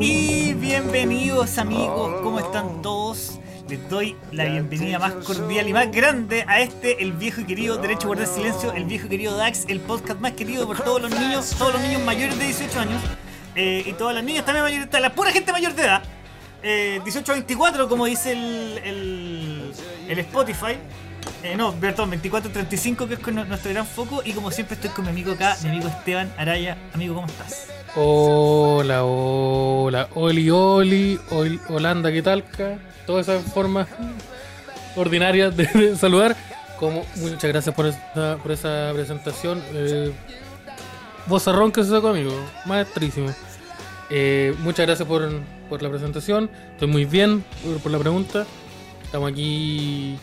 Y bienvenidos amigos, ¿cómo están todos? Les doy la bienvenida más cordial y más grande a este, el viejo y querido Derecho a Guardar Silencio, el viejo y querido DAX, el podcast más querido por todos los niños, todos los niños mayores de 18 años eh, y todas las niñas también mayores, de la pura gente mayor de edad. Eh, 18 a 24, como dice el, el, el Spotify. Eh, no, perdón, 24 a 35, que es con nuestro gran foco. Y como siempre, estoy con mi amigo acá, mi amigo Esteban Araya. Amigo, ¿cómo estás? Hola, hola, Oli, Oli, Ol- Holanda, ¿qué tal? Todas esas formas ordinarias de, de saludar. Como, muchas gracias por esa, por esa presentación. Eh, vozarrón que se sacó, amigo. Maestrísimo. Eh, muchas gracias por, por la presentación. Estoy muy bien por, por la pregunta. Estamos aquí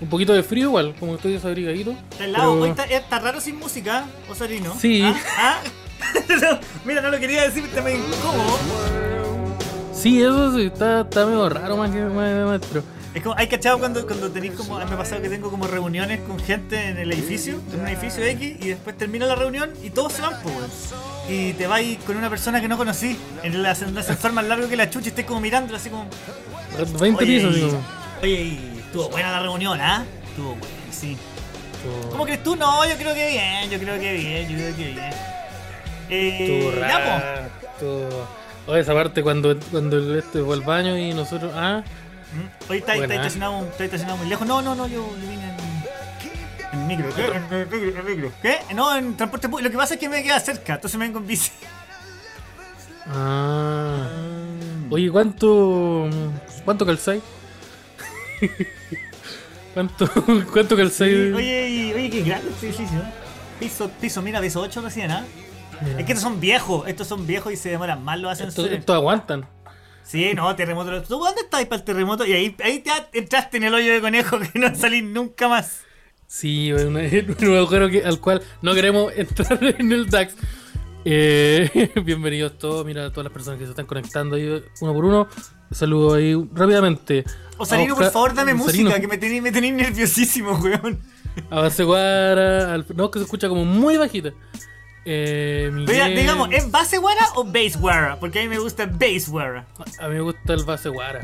un poquito de frío igual, como estoy desabrigadito. Está helado, pero- hoy está, está raro sin música, Osarino. Sí. ¿Ah? ¿Ah? No, mira, no lo quería decir, está medio incómodo. Sí, eso sí, está, está medio raro más que ma- maestro. Es como, hay cachado cuando, cuando tenéis como, me ha pasado que tengo como reuniones con gente en el edificio, en un edificio X, y después termina la reunión y todos se van, pues. Y te vais con una persona que no conocí, en el ascensor más largo que la chucha, y estés como mirándola así como. 20 Oye, pisos, y-. Oye, y estuvo buena la reunión, ¿ah? Estuvo buena, sí. ¿Cómo crees tú? No, yo creo que bien, yo creo que bien, yo creo que bien. Eh, Estuvo ya, estuvo- Oye, esa parte cuando, cuando el este fue al baño y nosotros. Ah, Mm, Hoy está, está Buena. estacionado, está estacionado muy lejos. No, no, no, yo, yo vine en, en micro. ¿Qué? En, en micro, en micro. ¿Qué? No, en transporte público. Lo que pasa es que me queda cerca, entonces me vengo en bici. ah. Oye, ¿cuánto. ¿Cuánto calzáis? ¿Cuánto, cuánto calzáis? Oye, oye, qué grande este edificio. ¿eh? Piso, piso, mira, piso 8 recién, ¿ah? Es que estos son viejos, estos son viejos y se demoran más los Estos, ascensores. estos aguantan. Sí, no, terremoto. ¿Tú dónde estabas para el terremoto? Y ahí, ahí te entraste en el hoyo de conejo que no salís nunca más. Sí, un, un agujero que, al cual no queremos entrar en el DAX. Eh, bienvenidos todos, mira a todas las personas que se están conectando ahí uno por uno. Saludo ahí rápidamente. Osarino, por Oscar- favor, dame Osarino, música, que me tenéis me tenéis nerviosísimo, weón. A guara, al- no, que se escucha como muy bajita. Eh, Miguel- digamos, ¿es base guara o base guara? Porque a mí me gusta base guara. A mí me gusta el base guara.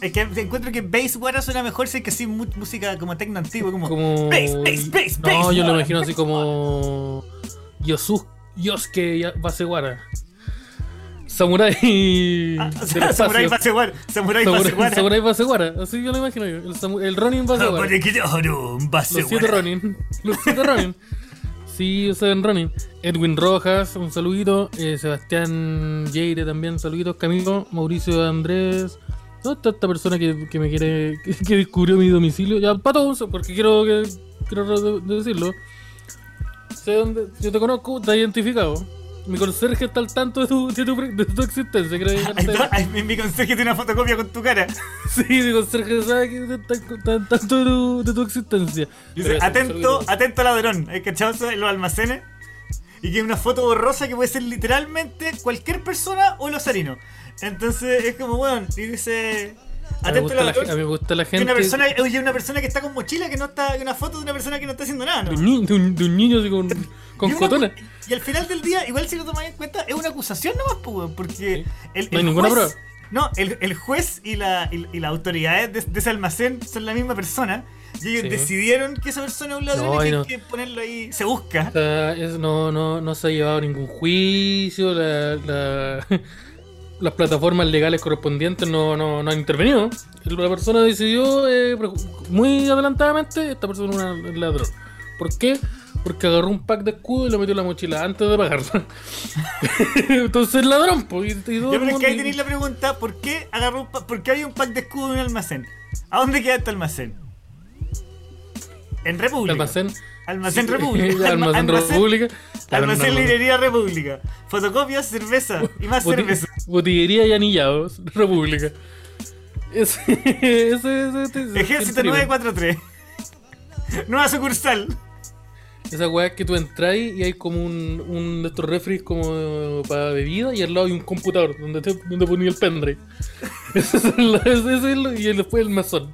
Es que encuentro que base guara suena mejor si es que así música como tecno antiguo, como, Como. base, base, base, base. No, yo lo imagino así como. Yosu, Yosuke ya- base guara. Samurai. Ah, base guara. Samurai base Samurai. Así yo lo imagino yo. El, el Ronin base guara. Samurai Kidoru, base Los siete. Ronin. Los siete Ronin. Sí, seven Ronin. Edwin Rojas, un saludito. Eh, Sebastián Yeire también, saluditos. Camilo, Mauricio Andrés. ¿Dónde está esta persona que, que me quiere. Que, descubrió mi domicilio? Ya, pato, porque quiero que. Quiero decirlo. Sé dónde. Yo te conozco, te he identificado. Mi conserje está al tanto de tu, de tu, de tu existencia, creo. Ay, ay, mi, mi conserje tiene una fotocopia con tu cara. Sí, mi conserje sabe que está, al tanto de tu, de tu existencia. Dice, eso, atento, saludito. atento ladrón. ¿Hay cachado eso en los almacenes? Y que es una foto borrosa que puede ser literalmente cualquier persona o el osarino. Entonces es como, bueno, y dice. A Atento gusta la, ladrón. a mí me gusta la gente. una persona, oye, una persona que está con mochila, que no está, una foto de una persona que no está haciendo nada, ¿no? de, un de un, de un niño así con, con Y una- cotona. Y al final del día, igual si lo tomáis en cuenta, es una acusación nomás, pues, porque el, No hay el ninguna juez- prueba. No, el, el juez y, la, y, y las autoridades de, de ese almacén son la misma persona. Y ellos Sí. decidieron que esa persona es un ladrón No, y que no. que ponerlo ahí. Se busca. O sea, es- no, no, no se ha llevado ningún juicio. la- la- las plataformas legales correspondientes no, no, no han intervenido. La persona decidió eh, muy adelantadamente: esta persona es un ladrón. ¿Por qué? Porque agarró un pack de escudo y lo metió en la mochila antes de pagarlo. Entonces, ladrón, pues. Y, y todo Ya, el pero es que ahí tenéis la pregunta: ¿por qué agarró un ¿Por qué hay un pack de escudo en un almacén? ¿A dónde queda este almacén? En República. Almacén. Almacén Sí, República. Almacén Alma- República. Almacén No, no, no. Librería República. Fotocopias, cerveza y más cerveza. Botillería y anillados, República. Ese, ese, ese, Ejército siempre igual. 943. Nueva sucursal. Esa weá es que tú entras y hay como un, un de estos refris como para bebida y al lado hay un computador donde te donde ponía el pendrive. ese es el, ese es el- y después el mesón.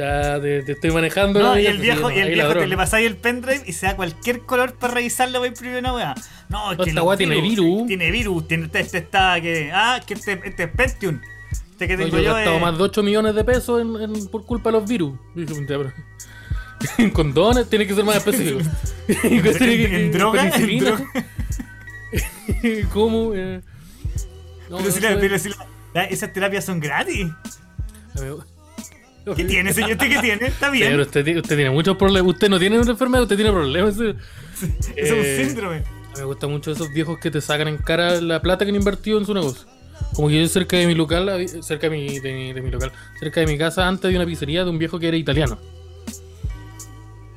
Ya te, te estoy manejando. No, y el pues, viejo, sí, y el viejo te le pasáis el pendrive y se da cualquier color para revisarlo para imprimir una weá. No, es No, que esta weá tiene virus. Tiene virus, tiene este, este está que. Ah, que este, este es Pentium. Este que No, tengo yo he gastado es- más de 8 millones de pesos en, en- por culpa de los virus. Condones tiene que ser más específico. en, en droga, en droga. ¿Cómo? Eh, no, Pero si, la- eso es- pero si la- la- esas terapias son gratis. Amigo. ¿Qué tiene, señor? ¿Usted qué tiene? Está bien. Pero usted, tiene- usted tiene muchos problemas. Usted no tiene una enfermedad, usted tiene problemas. sí. Eso es eh, un síndrome. A mí me gustan mucho esos viejos que te sacan en cara la plata que han invertido en su negocio. Como que yo cerca de mi local, había- cerca de mi, de, mi- de mi local, cerca de mi casa, antes de una pizzería de un viejo que era italiano.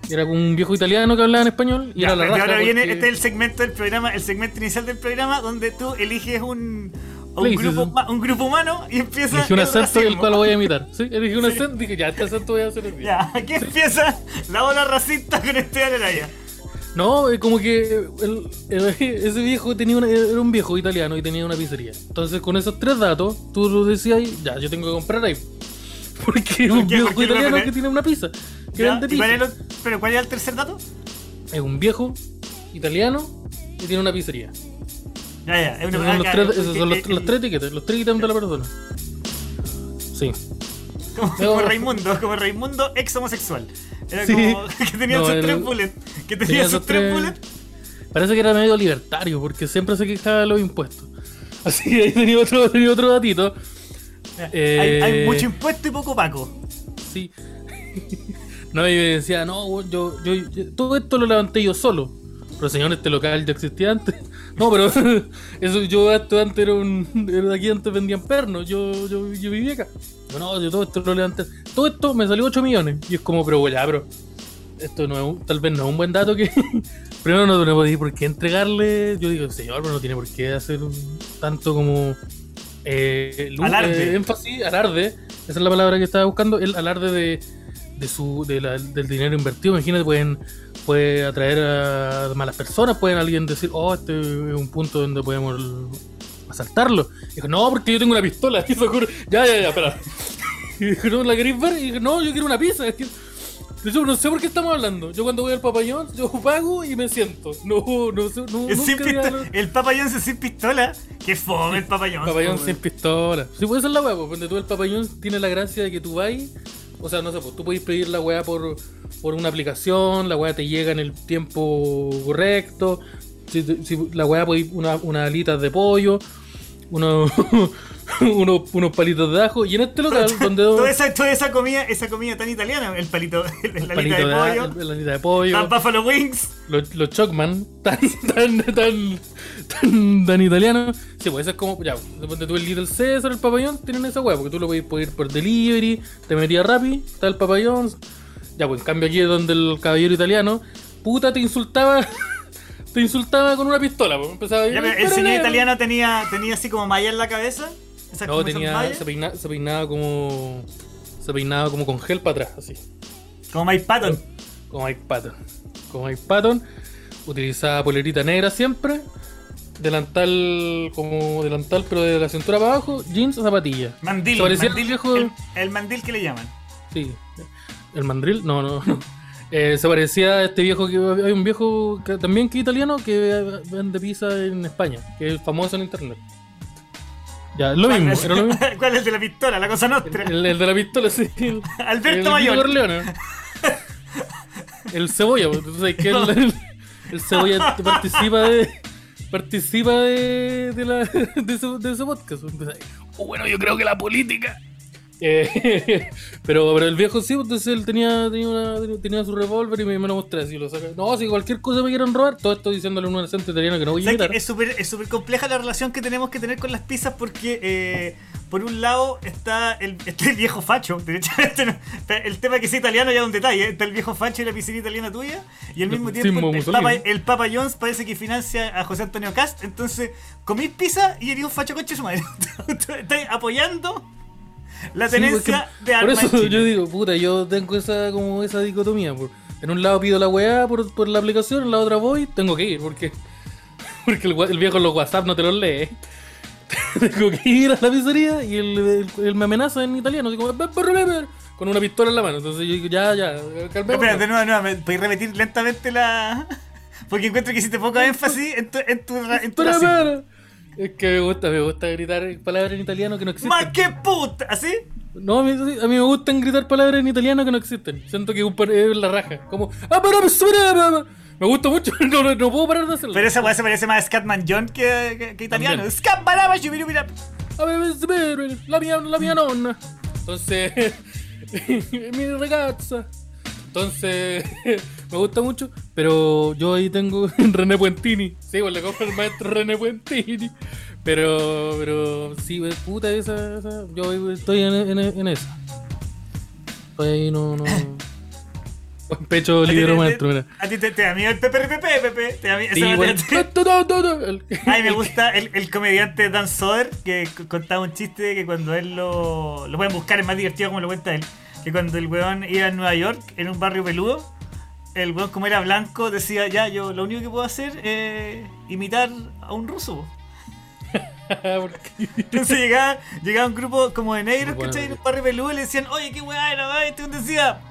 Era un viejo italiano que hablaba en español y Ya, era la raja. ahora viene, este es el segmento del programa, el segmento inicial del programa, donde tú eliges un, un, grupo, un grupo humano y empieza Elegí un el acento el cual lo voy a imitar. ¿Sí? Elegí un Sí. acento dije, ya, este acento voy a hacer el día. Ya, aquí empieza la ola racista con este Araya. No, es como que el- el- ese viejo tenía una- era un viejo italiano y tenía una pizzería. Entonces, con esos tres datos, tú lo decías, ya, yo tengo que comprar ahí. Porque es un viejo ¿Por qué no italiano que tiene una pizza. Ya, vende ¿y pizza. cuál es lo- ¿Pero cuál es el tercer dato? Es un viejo italiano y tiene una pizzería. Ya, ya, es una Esos son, los tres, esos son los, tres etiquetas, los tres ítems de la persona. Sí. Como, como Raimundo, como Raimundo ex homosexual. Era Sí. como que tenía No, sus el- tres bullets. Que tenía, tenía sus tres tres- bullets. Parece que era medio libertario porque siempre se quejaba de los impuestos. Así que ahí tenía otro, tenía otro datito. Eh, Hay, hay mucho impuesto y poco paco. Sí. No, y me decía, no, yo, yo, yo- todo esto lo levanté yo solo. Pero señor, este local ya existía antes. No, pero eso yo esto antes era un. Era aquí antes vendían pernos. Yo, yo, yo vivía acá. Yo, no, yo todo esto lo levanté. Todo esto me salió 8 millones. Y es como, pero ya, pero. Esto no es un- tal vez no es un buen dato que. Primero no tenemos por qué entregarle. Yo digo, señor, pero no tiene por qué hacer un tanto como. Eh, lu- Alarde. eh, énfasis, alarde. Esa es la palabra que estaba buscando. El alarde de, de su, de la- del dinero invertido. Imagínate, pueden, puede atraer a malas personas. Pueden alguien decir, oh, este es un punto donde podemos asaltarlo. Y dijo, no, porque yo tengo una pistola. Y ocurre, ya, ya, ya, espera. Y dijo, no, ¿la queréis ver? Y dijo, no, yo quiero una pizza. Yo no sé por qué estamos hablando. Yo cuando voy al papayón, yo pago y me siento. No, no sé, no, Es nunca pistola. El papayón sin pistola. Que fome el papayón. Papayón sin pistola. Sí, puede ser la pues, donde tú el papayón tiene la gracia de que tú vas. O sea, no sé, pues tú puedes pedir la weá por, por una aplicación, la weá te llega en el tiempo correcto. Si, la weá puede una, unas alitas de pollo, unos, unos, unos palitos de ajo. Y en este local, donde Toda esa, toda esa comida, esa comida tan italiana, el palito, el la palito de de, pollo, la de pollo, las buffalo wings. los, los Chocman, tan, tan, tan, tan, tan italianos. Sí, pues eso es como, ya, donde tú el Little César, el papayón, tienen esa weá, porque tú lo podés pedir por delivery, te metías Rappi, está el papayón. Ya, pues en cambio aquí es donde el caballero italiano, puta, te insultaba, te insultaba con una pistola, pues empezaba a Ya, pero el señor italiano tenía, tenía así como malla en la cabeza. Esas No, tenía, se, peina- se peinaba como, se peinaba como con gel para atrás, así. Como Mike Patton. Como Mike Patton. Como Mike Patton. Utilizaba polerita negra siempre. Delantal como delantal, pero de la cintura para abajo. Jeans o zapatillas. Mandil. Parecía mandil al viejo- el, el mandil que le llaman. Sí. ¿El mandril? No, no, no. Eh, se parecía a este viejo que hay un viejo que, también que es italiano que vende pizza en España, que es famoso en internet. Ya, lo mismo, era lo mismo. ¿Cuál es el de la pistola? La cosa nostra. El, el de la pistola, sí. El, Alberto el Mayor. Corleone. El cebolla, tú sabes que el, el- el cebolla participa de. Participa de, de, la, de, ese, de ese podcast. Entonces, oh, bueno, yo creo que la política. Eh, pero, pero el viejo sí, entonces él tenía, tenía, una- tenía su revólver y me, me lo mostré así. Lo saca. No, si cualquier cosa me quieren robar, todo esto diciéndole a un acento italiano que no voy a ¿Sabes imitar. Es súper es súper compleja la relación que tenemos que tener con las pizzas porque eh, por un lado está el, está el viejo facho, el tema que sea italiano ya es un detalle, está el viejo facho y la pizzería italiana tuya y al mismo tiempo el. Papa, el Papa Jones parece que financia a José Antonio Cast, entonces comís pizza y eres un facho coche su madre. Estáis apoyando la tenencia de Por armas. eso en Chile. yo digo, puta, yo tengo esa como esa dicotomía. por- en un lado pido la weá por, por la aplicación, en la otra voy, tengo que ir, porque porque el, viejo en los WhatsApp no te los lee. tengo que ir a la pizzería y él, él- él me amenaza en italiano, con una pistola en la mano. Entonces yo digo, ya, ya, calmémonos. Espera, de nuevo, de nuevo, ¿me podéis repetir lentamente la. Porque encuentro que hiciste poco énfasis en tu, en tu, ra- en tu. Es que me gusta, me gusta gritar palabras en italiano que no existen. ¡Más que puta! ¿Así? No, a mí, a mí me gustan gritar palabras en italiano que no existen. Siento que es la raja. Como. "Ah, pero, pero, pero, pero". Me gusta mucho, no, no, no puedo parar de hacerlo. Pero esa weá se parece más a Scatman John que, que, que italiano. También. Scat baraba, shubirubira. A ver, pero, pero, la mia, la mia nonna. Entonces, mi ragazza. Entonces, me gusta mucho. Pero yo ahí tengo René Puentini. Sí, pues le compro el maestro René Puentini. Pero, pero, sí, pues, puta, esa, esa. Yo estoy en, en, en esa. Estoy ahí, no, no. Buen pecho líder maestro, mira. A ti te, te da miedo el Pepe Pepe Pepe. Te da miedo. Ay, me gusta el, el comediante Dan Soder que contaba un chiste de que cuando él lo. Lo pueden buscar, es más divertido como lo cuenta él. Que cuando el weón iba a Nueva York, en un barrio peludo, el weón, como era blanco, decía: Ya, yo lo único que puedo hacer es imitar a un ruso. Entonces llegaba, llegaba un grupo como de negros, Bueno, ¿cachai? En un barrio peludo y le decían: Oye, qué weá era. Este weón decía: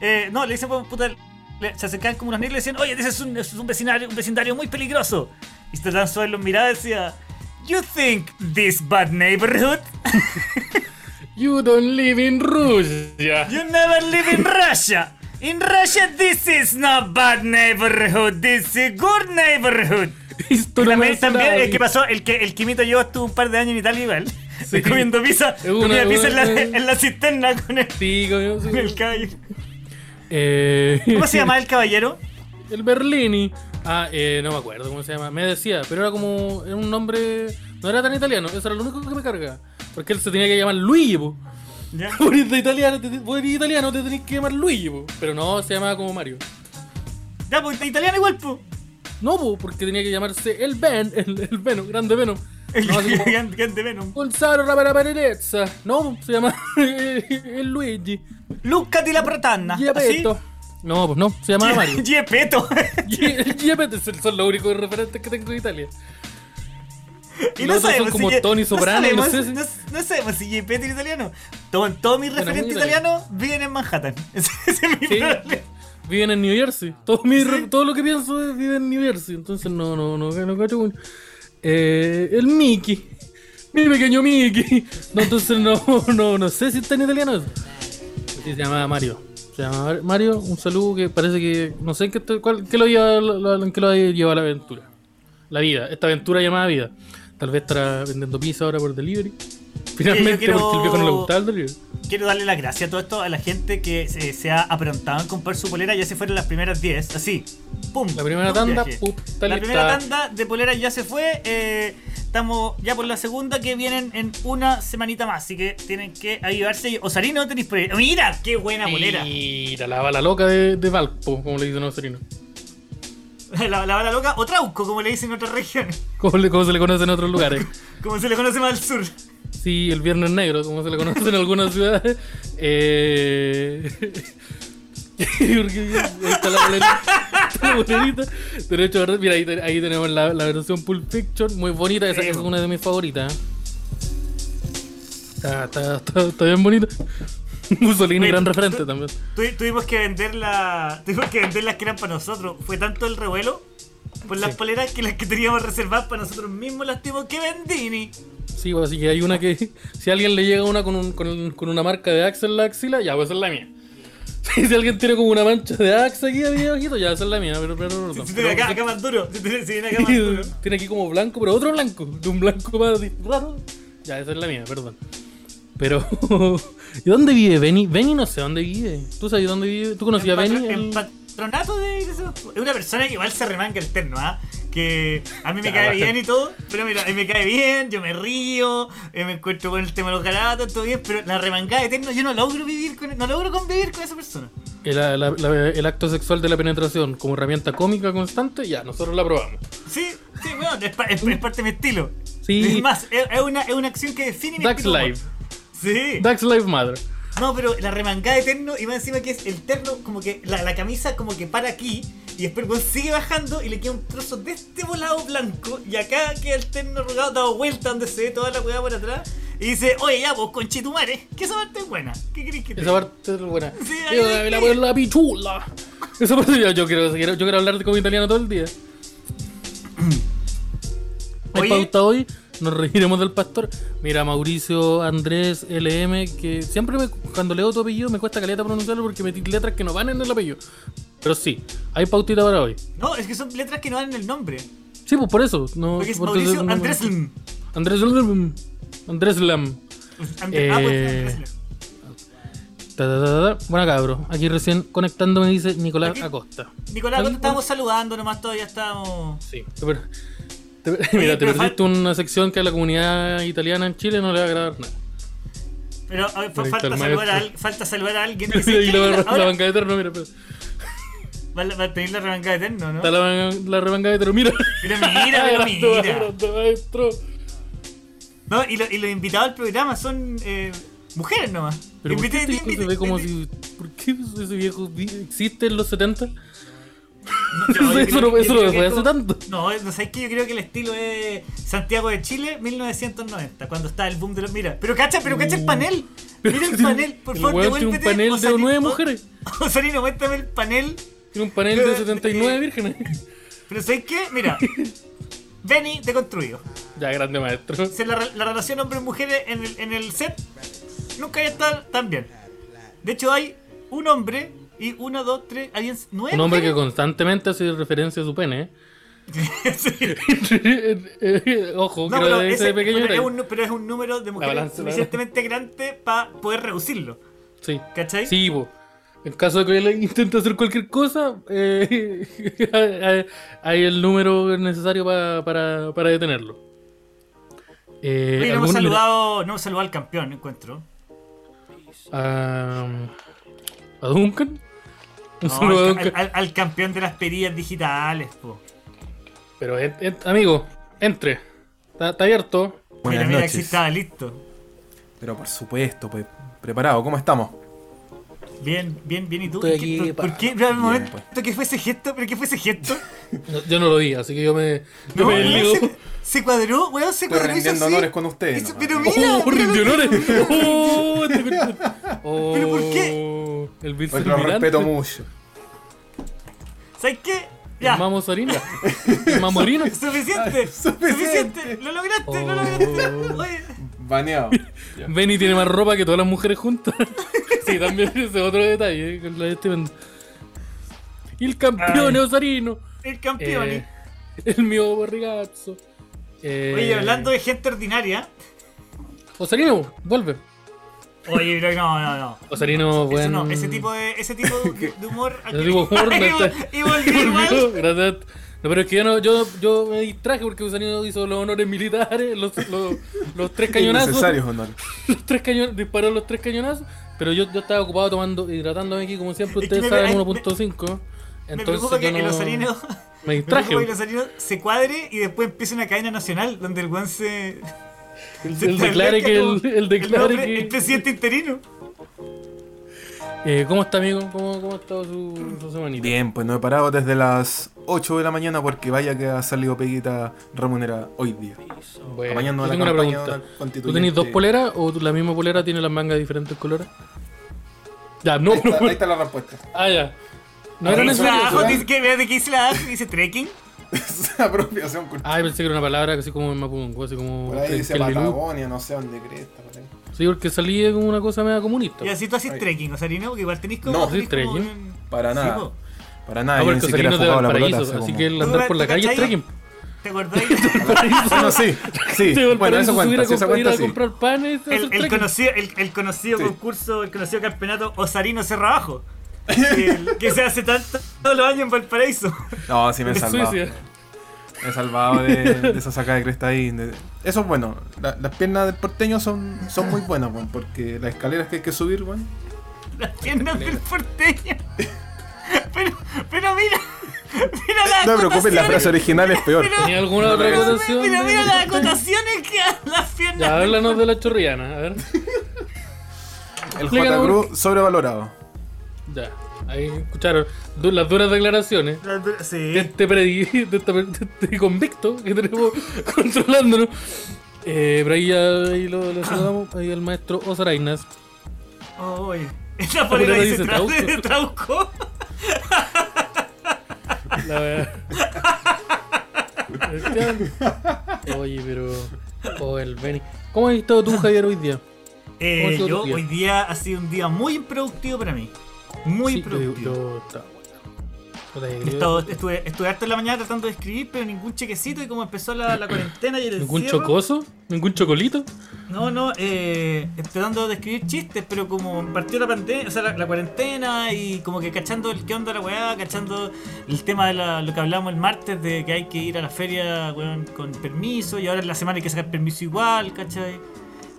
eh, No, le dicen, puta. le- se acercaban como unos negros y le decían: Oye, ese es un, ese es un, vecindario, un vecindario muy peligroso. Y este Dan Soder los miraba y decía: You think this bad neighborhood? You don't live in Russia. You never live in Russia. In Russia, this is not bad neighborhood. This is good neighborhood. Esto Y no también, también el que pasó, el que el Quimito yo estuvo un par de años en Italia igual. Sí. Comiendo pizza, una- pizza en la, en la cisterna con el, sí. con el caballero. Eh, ¿Cómo se llama el caballero? El Berlini. Ah, eh, no me acuerdo cómo se llama. Me decía, pero era como. Era un nombre. No era tan italiano, eso era lo único que me carga. Porque él se tenía que llamar Luigi, po. ¿Ya? De italiano, te, eres italiano, te tenés que llamar Luigi, po. Pero no, se llamaba como Mario. Ya, pues italiano igual, pues. No, po, porque tenía que llamarse el Ben, el, el Venom, grande Venom. El No, como, gigante Venom. Gonzalo la perezza. No, po, se llama el Luigi. Luca di la Pratanna. ¿Así? Giepeto. No, pues no, se llamaba Mario. Giepeto. Gie- Giepeto son los únicos referentes que tengo de Italia. Y otros son como Ye- Tony Soprano, No no sabemos, sé si- no, no sabemos si Gepetto es italiano. Todo- Todos mis Bueno, referentes italianos viven en Manhattan. Ese, ese es mi Sí, viven en New Jersey. Todo, mi re- todo lo que pienso es vive en New Jersey. Entonces no, no, no, no cacho. Eh, el Mickey. Mi pequeño Mickey. No, entonces no, no, no sé si está en italiano. Sí, se llama Mario. Se llama Mario, un saludo que parece que. No sé en qué, cuál- qué lo lleva, lo- en qué lo lleva la aventura. La vida, esta aventura llamada vida. Tal vez estará vendiendo pizza ahora por delivery. Finalmente, quiero- porque el viejo no le gustaba el delivery. Quiero darle las gracias a todo esto a la gente que se, se ha aprontado en comprar su polera. Ya se fueron las primeras 10. Así. ¡Pum! La primera tanda, puta, La lista. primera tanda de poleras ya se fue. eh, estamos ya por la segunda que vienen en una semanita más. Así que tienen que ayudarse. Osarino tenéis ahí. Mira, qué buena polera. Mira, la bala loca de, de Valpo, como le dicen a Osorino. La, la bala loca o trauco, como le dicen en otras regiones. Como, le- como se le conoce en otros lugares. Como se le conoce más al sur. Sí, el Viernes Negro, como se le conoce en algunas ciudades. Eh... ahí está la bolerita. está la bolerita. Derecho a. Mira, ahí, ahí tenemos la, la versión Pulp Fiction, muy bonita. Esa es una de mis favoritas. Está, está, está, está bien bonita. Mussolini, gran referente también. Tu- tuvimos que vender la. Tuvimos que vender las que eran para nosotros. Fue tanto el revuelo por las Sí. poleras que las que teníamos reservadas para nosotros mismos las tuvimos que vendini. Sí, pues, así que hay una que. Si a alguien le llega una con, un- con, un- con una marca de Axe en la axila, ya, pues esa es la mía. si alguien tiene como una mancha de Axe aquí abajito, ya esa es la mía. Pero, pero, no, Si pero- tiene acá, acá más duro. Si tiene, si tiene acá más duro. tiene aquí como blanco, pero otro blanco. De un blanco más raro. Ya, esa es la mía, perdón. Pero. ¿Y dónde vive Benny? Benny no sé dónde vive. ¿Tú sabes dónde vive? ¿Tú conocías a En Benny? En patronato de. Es una persona que igual se remanga el terno, ¿ah? Que a mí me cae bien y todo, pero mira, a mí me cae bien, yo me río, eh, me encuentro con el tema de los garatos, todo bien, pero la remangada de terno yo no logro vivir con, no logro convivir con esa persona. el, la- la- el acto sexual de la penetración como herramienta cómica constante, ya, nosotros la probamos. Sí, sí, bueno, es, es- es parte de mi estilo. Sí. Es más, es, una, es una acción que define mi Dax estilo. Live. Sí. Dax Live Mother. No, pero la remangada de terno y más encima que es el terno, como que la, la camisa como que para aquí Y después weón sigue bajando y le queda un trozo de este volado blanco. Y acá queda el terno arrugado dado vuelta donde se ve toda la weá por atrás. Y dice, oye ya, pues conchetumare, que esa parte es buena. ¿Qué querés que te Esa parte es buena. Sí, Yo la por la pichula. Esa parte yo, yo quiero, yo quiero hablar como italiano todo el día. Hay Oye. pauta hoy, nos reiremos del pastor. Mira, Mauricio Andrés LM, que siempre me- cuando leo tu apellido me cuesta caleta pronunciarlo porque metí letras que no van en el apellido. Pero sí, hay pautita para hoy. No, es que son letras que no dan el nombre. Sí, pues por eso. No, Porque es porque- Mauricio no- Andrés Lm. Andrés Lam. Andrés Lam. Ah, pues, Eh, Andrés. Buena cabro. Aquí recién conectando me dice Nicolás Aquí- Acosta. Nicolás, cuando estábamos saludando, nomás todavía estábamos. Sí. Te per- te mira, te pero perdiste una sección que a la comunidad italiana en Chile no le va a agradar nada. Pero a ver, falta, saludar a, falta saludar a alguien. que se- y la, la, banca de eterno, mira. va, a- va a pedir la rebanca de eterno, ¿no? Está la, la rebanca de eterno, mira. Pero mira, pero mira. grande, maestro. No, y, lo- y los invitados al programa son eh, mujeres nomás. Pero ¿por qué Invité- este se invité- ve como invité- si... ¿Por qué ese viejo vi- existe en los 70? No, eso no, eso no fue hace tanto. No, no sabes que yo creo que el estilo es Santiago de Chile, 1990, cuando está el boom de los. Mira, pero cacha, pero cacha el panel. Pero Mira el panel, por favor, tiene un devuélvete. panel de nueve mujeres. Osarino, muéstrame el panel. Tiene un panel de 79 vírgenes. Pero ¿sabes qué? Mira, Benny deconstruido. Ya, grande maestro. La, la relación hombres-mujeres en el, en el set nunca había estado tan bien. De hecho, hay un hombre y uno, dos, tres, habían nueve. Un hombre que mujeres. constantemente hace referencia a su pene, ¿eh? Ojo, No, pero, lo ese- ese pequeño pero es un, nu- pero es un número de mujeres suficientemente grande para poder reducirlo. Sí. ¿Cachai? Sí, po. En caso de que él intente hacer cualquier cosa, eh, hay- el número necesario pa- para, para detenerlo. Eh, Oye, no hemos saludado, no hemos saludado al campeón, encuentro. a Duncan. Un No, saludo al, Duncan. al- al campeón de las perillas digitales, po. Pero, en- en- amigo, entre. Está, está abierto. Buenas mira, mira que sí noches. estaba listo. Pero por supuesto, pues, preparado, ¿cómo estamos? Bien, bien, bien. ¿Y tú? Estoy ¿Y qué- aquí, ¿Por, por pa- qué? Pero al Bien, momento pues. que fue ese gesto, ¿pero qué fue ese gesto? No, yo no lo vi, así que yo me, yo No, me se, se cuadró, weón, se Estoy cuadró. así. honores con ustedes. Nomás. pero mira, ¡Oh, mira rindió lo que- honores! ¡Oh! este oh, ¿Pero por qué? El Pues Vincent lo respeto mucho. ¿Sabes qué? Ya. Mamo Sarina. El Mamorino. Suficiente, suficiente. Lo lograste, lo lograste. Oh. Oye, Baneado. Benny tiene más ropa que todas las mujeres juntas. sí, también ese es otro detalle. eh, con la de este vendo. Y el campeón Osarino. el campeón. Eh, el mío Borrigazzo. Eh, Oye, hablando de gente ordinaria. Osarino, vuelve. Oye, pero no, no, no. Osarino, Eso bueno. no, ese tipo de, ese tipo de, de humor. Ese tipo de humor y volvió igual. No, pero es que yo, no, yo, yo me distraje porque Osarino hizo los honores militares, los, los, los tres cañonazos. Innecesarios honores. Los tres cañon, disparó los tres cañonazos, pero yo, yo estaba ocupado tomando, hidratándome aquí, como siempre, Es que ustedes me- saben, me- 1.5. Me preocupa Entonces que el no... osarino. Me Me distraje. preocupa que el osarino se cuadre y después empiece una cadena nacional donde el guan se. El, se el declare que el, el declare nombre- que... El presidente interino. Eh, ¿Cómo está, amigo? ¿Cómo, cómo ha estado su, su semanita? Bien, pues no he parado desde las 8 de la mañana porque vaya que ha salido peguita remunerada hoy día. Bueno, Apañando yo la tengo una pregunta. ¿Tú tenés dos poleras o la misma polera tiene las mangas de diferentes colores? Ya, no, Ahí está, no. ahí está la respuesta. Ah, ya. No Ahí era necesario. dice que de qué dice la dice trekking. Es apropiación cultural. Ah, pensé que era una palabra así como en Mapungo, así como. Por ahí que- dice que. Patagonia, no sé dónde cresta, por ahí. Sí, porque salía como una cosa media comunista. Y así tú haces trekking, osarino, porque igual tenés como. No, como trekking. un- Para Sí, nada. Para nada, Ah, yo ni siquiera de jugado la pelota. Valparaíso, hace así como- que el andar por la ¿Tú calle es trekking. ¿Te acordáis? Bueno, sí, sí. Bueno, Valparaíso eso cuenta, sí, esa cuenta sí. comprar panes el, el conocido, el, el conocido Sí. concurso, el conocido campeonato Osarino Cerra Abajo. que, que se hace tanto todos los años en Valparaíso. No, sí me he salvado. Me he salvado de, de esa sacada de cresta ahí. de- Eso es bueno. La- las piernas del porteño son, son muy buenas, porque las escaleras que hay que subir, weón. Las piernas del porteño. Pero, pero mira, mira las No te preocupes, la frase original es peor. Pero- ¿Tenía alguna No otra me- acotación? Mira, las acotaciones que hacen las piernas. Ya, háblanos de la chorrillana, a ver. El Explícanos J. Cruz sobrevalorado. Ya. Ahí escucharon du- las duras declaraciones Sí. de este, predi- de este, de este convicto que tenemos controlándonos. Eh, pero ahí, ya- ahí lo, lo saludamos, ahí el maestro Osarainas. Oye. Esta polera polera dice dice Trauco. Trauco. La verdad. Oye, pero. Oh, el Benny. ¿Cómo has estado tú, Javier, hoy día? ¿Cómo ha Eh, yo día? hoy día ha sido un día muy improductivo para mí. Muy Sí, yo, productivo. yo. Puta, He yo- estado- estuve, estuve harto en la mañana tratando de escribir, pero ningún chequecito. Y como empezó la, la cuarentena y el ¿Ningún encierro, chocoso? ¿Ningún chocolito? No, no, eh, tratando de escribir chistes, pero como partió la pandemia, o sea, la, la cuarentena y como que cachando el qué onda la weá, cachando el tema de la- lo que hablamos el martes de que hay que ir a la feria weón, con permiso y ahora en la semana hay que sacar permiso igual, ¿cachai?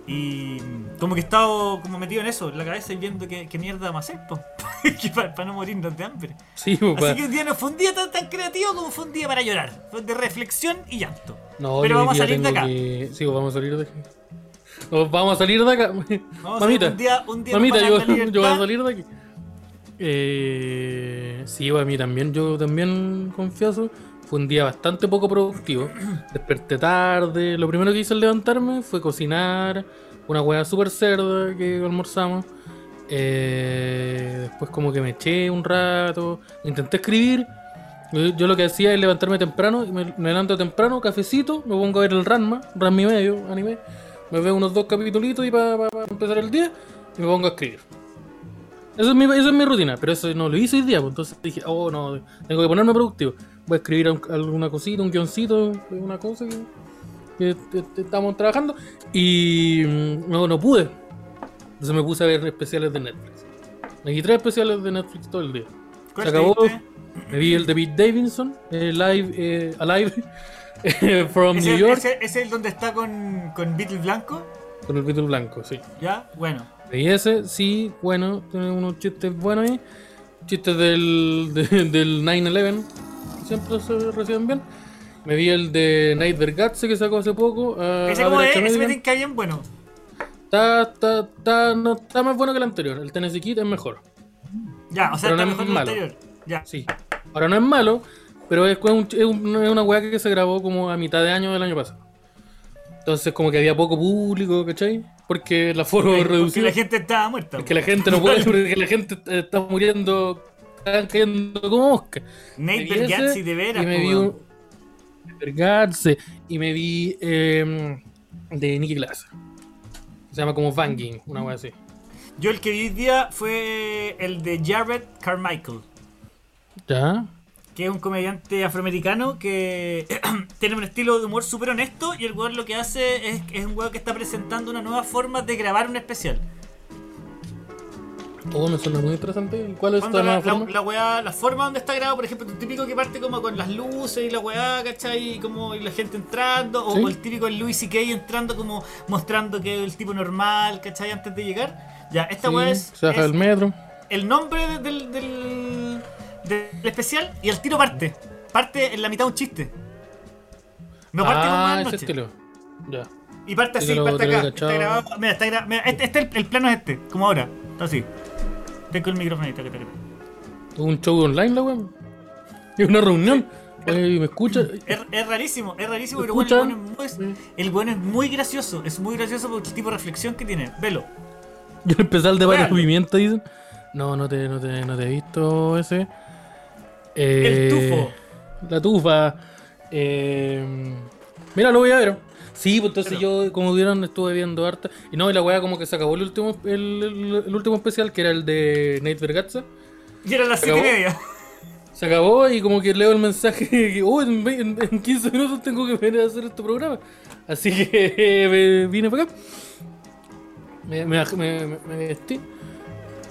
Y como que he estado como metido en eso, en la cabeza y viendo qué, qué mierda a hacer, para, no morirnos de hambre. Sí, Así que un día no fue un día tan, tan creativo como fue un día para llorar. Fue de reflexión y llanto. No, pero vamos a salir de acá. que- Sí, vamos a salir de. Nos vamos a salir de acá. Vamos a Mamita, salir un día, un día mamita, yo, a yo voy a salir de aquí. Eh, sí, a mí también, yo también confieso, fue un día bastante poco productivo. Desperté tarde, lo primero que hice al levantarme fue cocinar una hueá super cerda que almorzamos. Eh, después como que me eché un rato, intenté escribir. Yo, lo que hacía es levantarme temprano, y me, me levanto temprano, cafecito, me pongo a ver el Ranma, Ranma y medio, anime. Me veo unos dos capítulos y para empezar el día y me pongo a escribir. Eso es, mi, esa es mi rutina, pero eso no lo hice hoy día, pues entonces dije, oh no, tengo que ponerme productivo. Voy a escribir un- alguna cosita, un guioncito, una cosa que, estamos trabajando y mm, no, no pude. Entonces me puse a ver especiales de Netflix. Me vi tres especiales de Netflix todo el día. ¿Cuál Se acabó. viste? Me vi el de Pete Davidson, eh, live, eh, Alive from ¿Ese, New York, ese- ese es el donde está con, con Beatle Blanco? con el Beatle blanco, sí. ¿Ya? Bueno. Y ese, sí, bueno, tiene unos chistes buenos ahí. Chistes del, de- del 9-11, siempre se reciben bien. Me vi el de Night Vergatze que sacó hace poco. ah, ese como es, ese me tinca bien bueno. Está, está, está, no, está más bueno que el anterior. El Tennessee Kid es mejor. Ya, o sea, Pero está no es mejor que el malo. anterior. Ya. Sí. Ahora no es malo, pero es, un- es un- es una weá que se grabó como a mitad de año del año pasado. Entonces como que había poco público, ¿cachai? Porque el aforo Porque reducido. la gente estaba muerta. Porque la gente no puede, porque la gente está muriendo, están cayendo como mosca. Nate Bergazzi, de veras. Y me vi un. Y me vi eh, de Nicky Glass. Se llama como Vanging, una wea así. Yo el que vi hoy día fue el de Jared Carmichael. ¿Ya? Que es un comediante afroamericano que tiene un estilo de humor súper honesto y el weón lo que hace es, es un weón que está presentando una nueva forma de grabar un especial. Todo Oh, me suena muy interesante. ¿Y ¿Cuál es esta la, nueva la, forma? la weá, la forma donde está grabado, por ejemplo, un típico que parte como con las luces y la weá, ¿cachai? Y como y la gente entrando, o, Sí. o el típico el Louis C.K. entrando como mostrando que es el tipo normal, ¿cachai? Antes de llegar. Ya, esta Sí, weá es, se baja es del metro. el nombre de- del, del, del especial y el tiro parte. Parte en la mitad de un chiste. No parte ah, buenas ese noches. estilo. Ya. Y parte Sí, así, lo- parte lo acá. Está grabado. Mira, está gra- mira, este, este es el, el plano es este, como ahora. Está así. Tengo el micrófono ahí, taca, taca. Un show online, la weón. Es una reunión. Oye, ¿me escucha? Es, es rarísimo, es rarísimo, ¿Me pero bueno, el bueno es muy, el bueno es muy gracioso. Es muy gracioso por el tipo de reflexión que tiene. Velo. Yo el especial de varios movimientos dicen. No, no te, no te, no te he visto ese. Eh, El tufo. La tufa. Eh, mira, lo voy a ver. Sí, pues entonces yo, como vieron, estuve viendo harta. Y no, y la weá como que se acabó el último, el, el- el último especial, que era el de Nate Vergatza. Y era las 7 y media. Se acabó y como que leo el mensaje que oh, en, en- en 15 minutos tengo que venir a hacer este programa. Así que me vine para acá. Me, me, me, me- me vestí.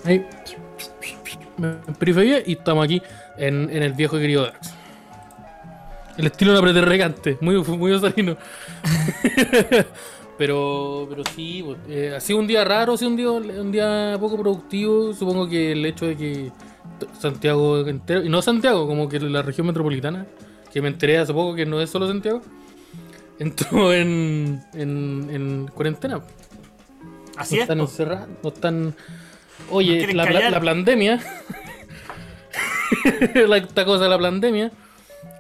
Ahí. Me periferia y estamos aquí en, en el viejo y querido Dax. El estilo de una regante, muy, muy osarino. pero, pero sí, pues, eh, ha sido un día raro, ha sido un día, un día poco productivo. Supongo que el hecho de que Santiago entero, y no Santiago, como que la región metropolitana, que me enteré hace poco que no es solo Santiago, entró en, en, en cuarentena. Así no es. están encerrados, no están. Oye, la, la pandemia. la, esta cosa de la pandemia.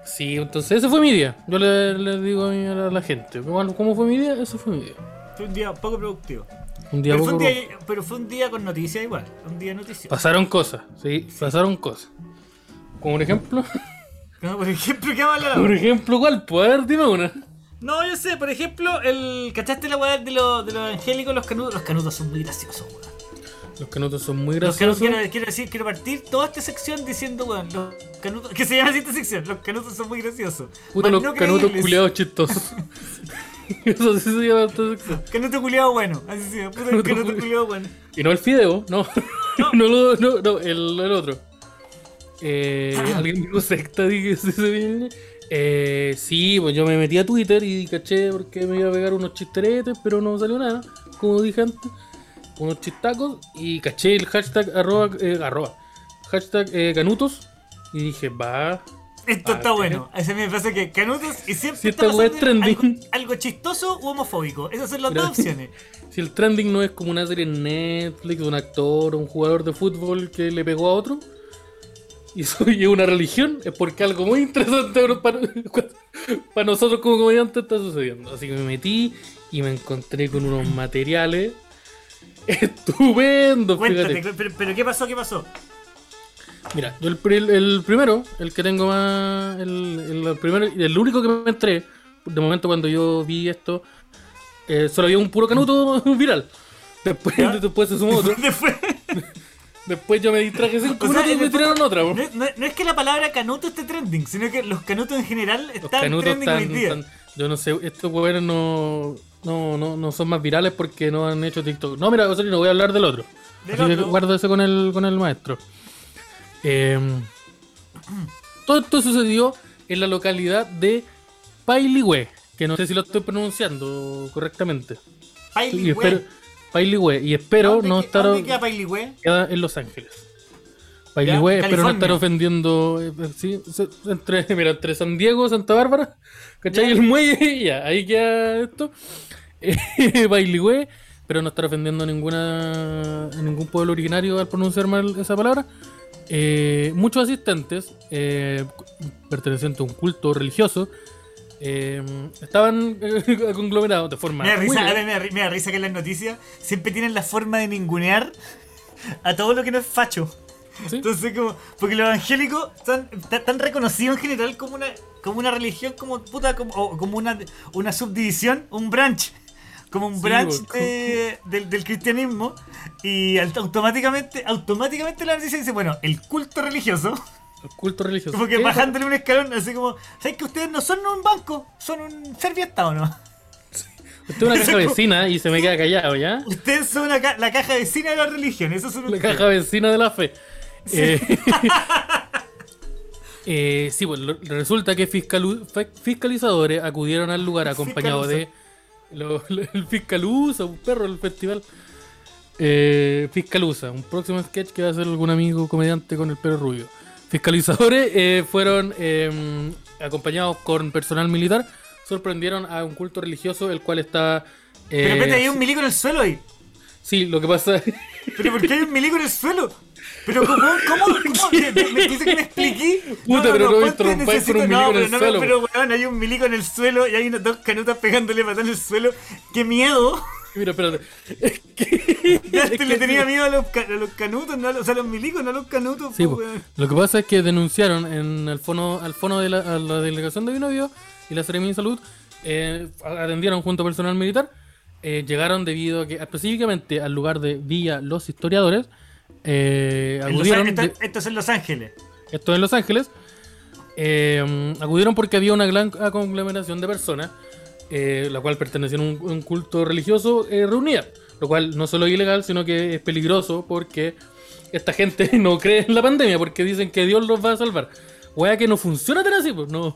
Sí, entonces ese fue mi día. Yo le, le digo a, mi- a la, a la gente, ¿cómo, cómo fue mi día? Ese fue mi día. Fue un día poco productivo. Un día Pero fue, un día, pero fue un día con noticias igual. Un día de noticias. Pasaron cosas, sí, pasaron cosas. Como un ejemplo. No, por ejemplo, ¿qué hablar Por ejemplo, ¿cuál? Pues a ver, dime una. No, yo sé, por ejemplo, el. ¿Cachaste la weá de, los de los angélicos? Los canudos. Los canudos son muy graciosos, weón. Los canutos son muy Los canudos, graciosos. quiero, quiero decir, quiero partir toda esta sección diciendo, weón, los canudos. Que se llama así esta sección. Los canudos son muy graciosos. Puta, Más los no canutos culiados chistosos. Eso sí se llama esta sección. Canuto culiado bueno. Así se llama. Puta, Canuto canuto culiado bueno. Y no el fideo, no. no, lo- no, no, el, el otro. Eh, Alguien dijo secta, dije, se viene. Eh, sí, pues yo me metí a Twitter y caché porque me iba a pegar unos chisteretes, pero no salió nada, como dije antes. Unos chistacos y caché el hashtag arroba, eh, arroba hashtag eh, canutos y dije, va. Esto está bueno. Esa me pasa que canutos y siempre Si está es trending. Algo, algo chistoso u homofóbico. Esas son las dos opciones. Si el trending no es como una serie en Netflix, de un actor o un jugador de fútbol que le pegó a otro, y soy una religión, es porque algo muy interesante para, para nosotros como comediantes está sucediendo. Así que me metí y me encontré con unos materiales estupendos. Cuéntate, pero, pero ¿qué pasó? ¿Qué pasó? Mira, yo el, el primero, el que tengo más. El, el, primero, y el único que me entré, de momento cuando yo vi esto, eh, solo había un puro canuto viral. Después, después se sumó otro. Después, Después yo me distraje cinco O sea, minutos y me tiraron otra. no, es- no es- no es que la palabra canuto esté trending, sino que los canutos en general Los están canutos trending hoy están, día. están- Yo no sé, estos weones no, no, no, no son más virales porque no han hecho TikTok. No, mira, Osorino, voy a hablar del otro. Así que guardo ese con el, con el maestro. Eh, todo esto sucedió en la localidad de Pailigüe, que no sé si lo estoy pronunciando correctamente. Y Pailigüe. espero, Pailigüe, y espero ¿Dónde no estar ¿Dónde queda Pailigüe? queda en Los Ángeles. Pailigüe, Ya, espero no estar ofendiendo. eh, sí, entre, mira, entre San Diego, Santa Bárbara, ¿cachai? Ya. El muelle, y ya, ahí queda esto. Eh, Pailigüe, pero no estar ofendiendo a ninguna a ningún pueblo originario al pronunciar mal esa palabra. Eh, muchos asistentes, eh, pertenecientes a un culto religioso, eh, estaban eh, conglomerados de forma Me da, risa, ahora me, da, me da risa que en las noticias siempre tienen la forma de ningunear a todo lo que no es facho. ¿Sí? Entonces, como, porque los evangélicos están tan, reconocidos en general como una, como una religión, como puta, como, como una, una subdivisión, un branch. Como un Sí, branch de- del, del cristianismo. Y automáticamente, automáticamente la noticia dice, bueno, el culto religioso. El culto religioso. Como que bajándole un escalón, así como, ¿sabes que ustedes no son un banco? Son un serviestado, ¿no? Usted es una caja vecina y se me queda callado, ¿ya? Ustedes son una ca- la caja vecina de la religión, eso son La ustedes. caja vecina de la fe. Eh, eh, sí, pues lo- resulta que fiscalizadores acudieron al lugar acompañados de lo- lo- el Fiscalusa, un perro del festival. Eh, Fiscalusa, un próximo sketch que va a hacer algún amigo comediante con el pelo rubio. Fiscalizadores eh, fueron eh, acompañados con personal militar, sorprendieron a un culto religioso el cual está... eh, Pero espérate, hay un milico en el suelo ahí. Sí, lo que pasa ¿Pero por qué hay un milico en el suelo? ¿Pero cómo? ¿Cómo? ¿Cómo? ¿Me, me dice que me expliqué? Puta, pero no me ponte, interrumpáis por un milico en pero el no, suelo, Pero, weón, hay un milico en el suelo y hay unas dos canutas pegándole patas en el suelo. ¡Qué miedo! Mira, espérate. Ya es que le tenía miedo a los, ca- a los canutos, no a los, o sea, a los milicos, no a los canutos. Sí, po, lo que pasa es que denunciaron en el fono, al fono de la, a la delegación de Binovio y la Seremia de Salud, eh, atendieron junto a personal militar, eh, llegaron debido a que específicamente al lugar de Villa Los Historiadores, eh, Los acudieron, esto, esto es en Los Ángeles. esto en Los Ángeles, eh, acudieron porque había una gran conglomeración de personas, eh, la cual pertenecían a un, un culto religioso eh, reunida, lo cual no solo es ilegal, sino que es peligroso porque esta gente no cree en la pandemia, porque dicen que Dios los va a salvar. Wea que no funciona tan así, pues no.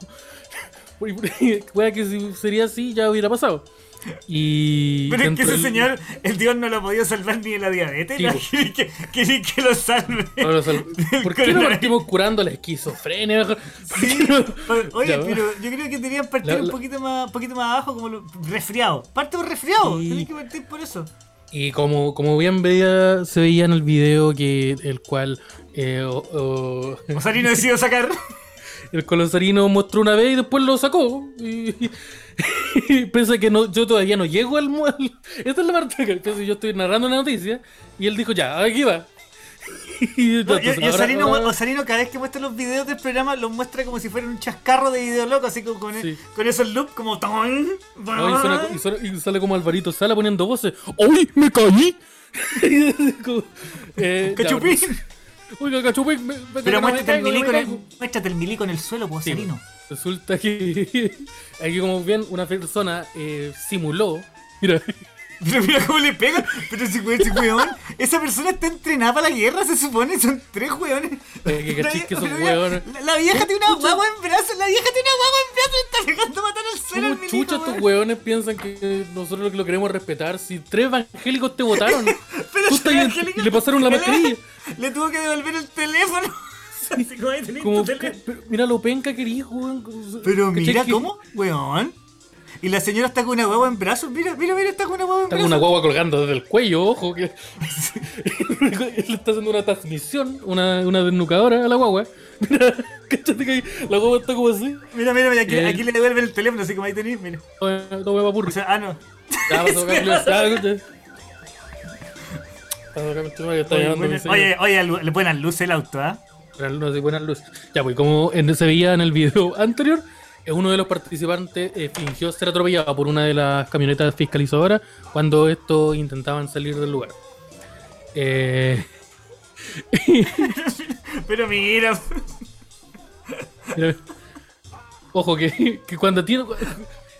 Wea que si sería así ya hubiera pasado. Y. Pero es que ese del- señor, el Dios no lo ha podido salvar ni de la diabetes. Quiere que, quiere que lo salve. No lo sal- ¿Por qué no partimos curando la esquizofrenia? Oye, Ya, pero yo creo que deberían partir La- un poquito más, poquito más abajo, como lo- resfriado. Parte por resfriado. Tienes que partir por eso. Y como, como bien veía, se veía en el video que el cual eh, o- o- Osarino decidió sacar. el colosarino mostró una vez y después lo sacó. Y, y piensa que no, yo todavía no llego al, mu- al- Esta es la parte que yo estoy narrando una noticia y él dijo, ya, aquí va. Y No, y, entonces y ahora- Osarino, ahora- Osarino cada vez que muestra los videos del programa los muestra como si fuera un chascarro de video loco, así como con, Sí. con esos loops como ton, No, y, suena- y suena- y sale como Alvarito Sala poniendo voces. ¡Uy, me caí! Como, eh, Cachupín. Oiga, me- me- Pero me muéstrate el, milico en el, muéstrate el milico en el suelo, pues, Sí, Osarino. Resulta que aquí como bien una persona eh, simuló. Mira, Pero mira cómo le pega. Pero si, we- si weón, esa persona está entrenada para la guerra, se supone, son tres weones. Eh, que cachis que mira, weones. La, la vieja tiene una guagua en brazos, la vieja tiene una guagua en brazos y está pegando a matar al suelo al ¿cómo milico. chucha estos weón. hueones piensan que nosotros lo queremos respetar? Si tres evangélicos te votaron, Le pasaron la mascarilla. Le tuvo que devolver el teléfono. Así como ahí tenés Como, tu teléfono. pero mira lo penca que eres, weón. Pero ¿Cachai mira que cómo, weón. Y la señora está con una guagua en brazos. Mira, mira, mira, está con una guagua en Está brazos. con una guagua colgando desde el cuello, ojo. Que... Él le está haciendo una transmisión, una, una desnucadora a la guagua. Mira, cachate que ahí la guagua está como así. Mira, mira, mira, aquí, le devuelven el teléfono, así como ahí tenés, mira. Tome tome papurri. O sea, ah, no. Ya, vas Oye, oye, oye, lu- le ponen luz el auto, ¿ah? Buenas luces, buenas luces. Ya, pues como en- se veía en el video anterior, eh, uno de los participantes eh, fingió ser atropellado por una de las camionetas fiscalizadoras cuando estos intentaban salir del lugar. Eh, Pero mira, ojo, que, que cuando tiene...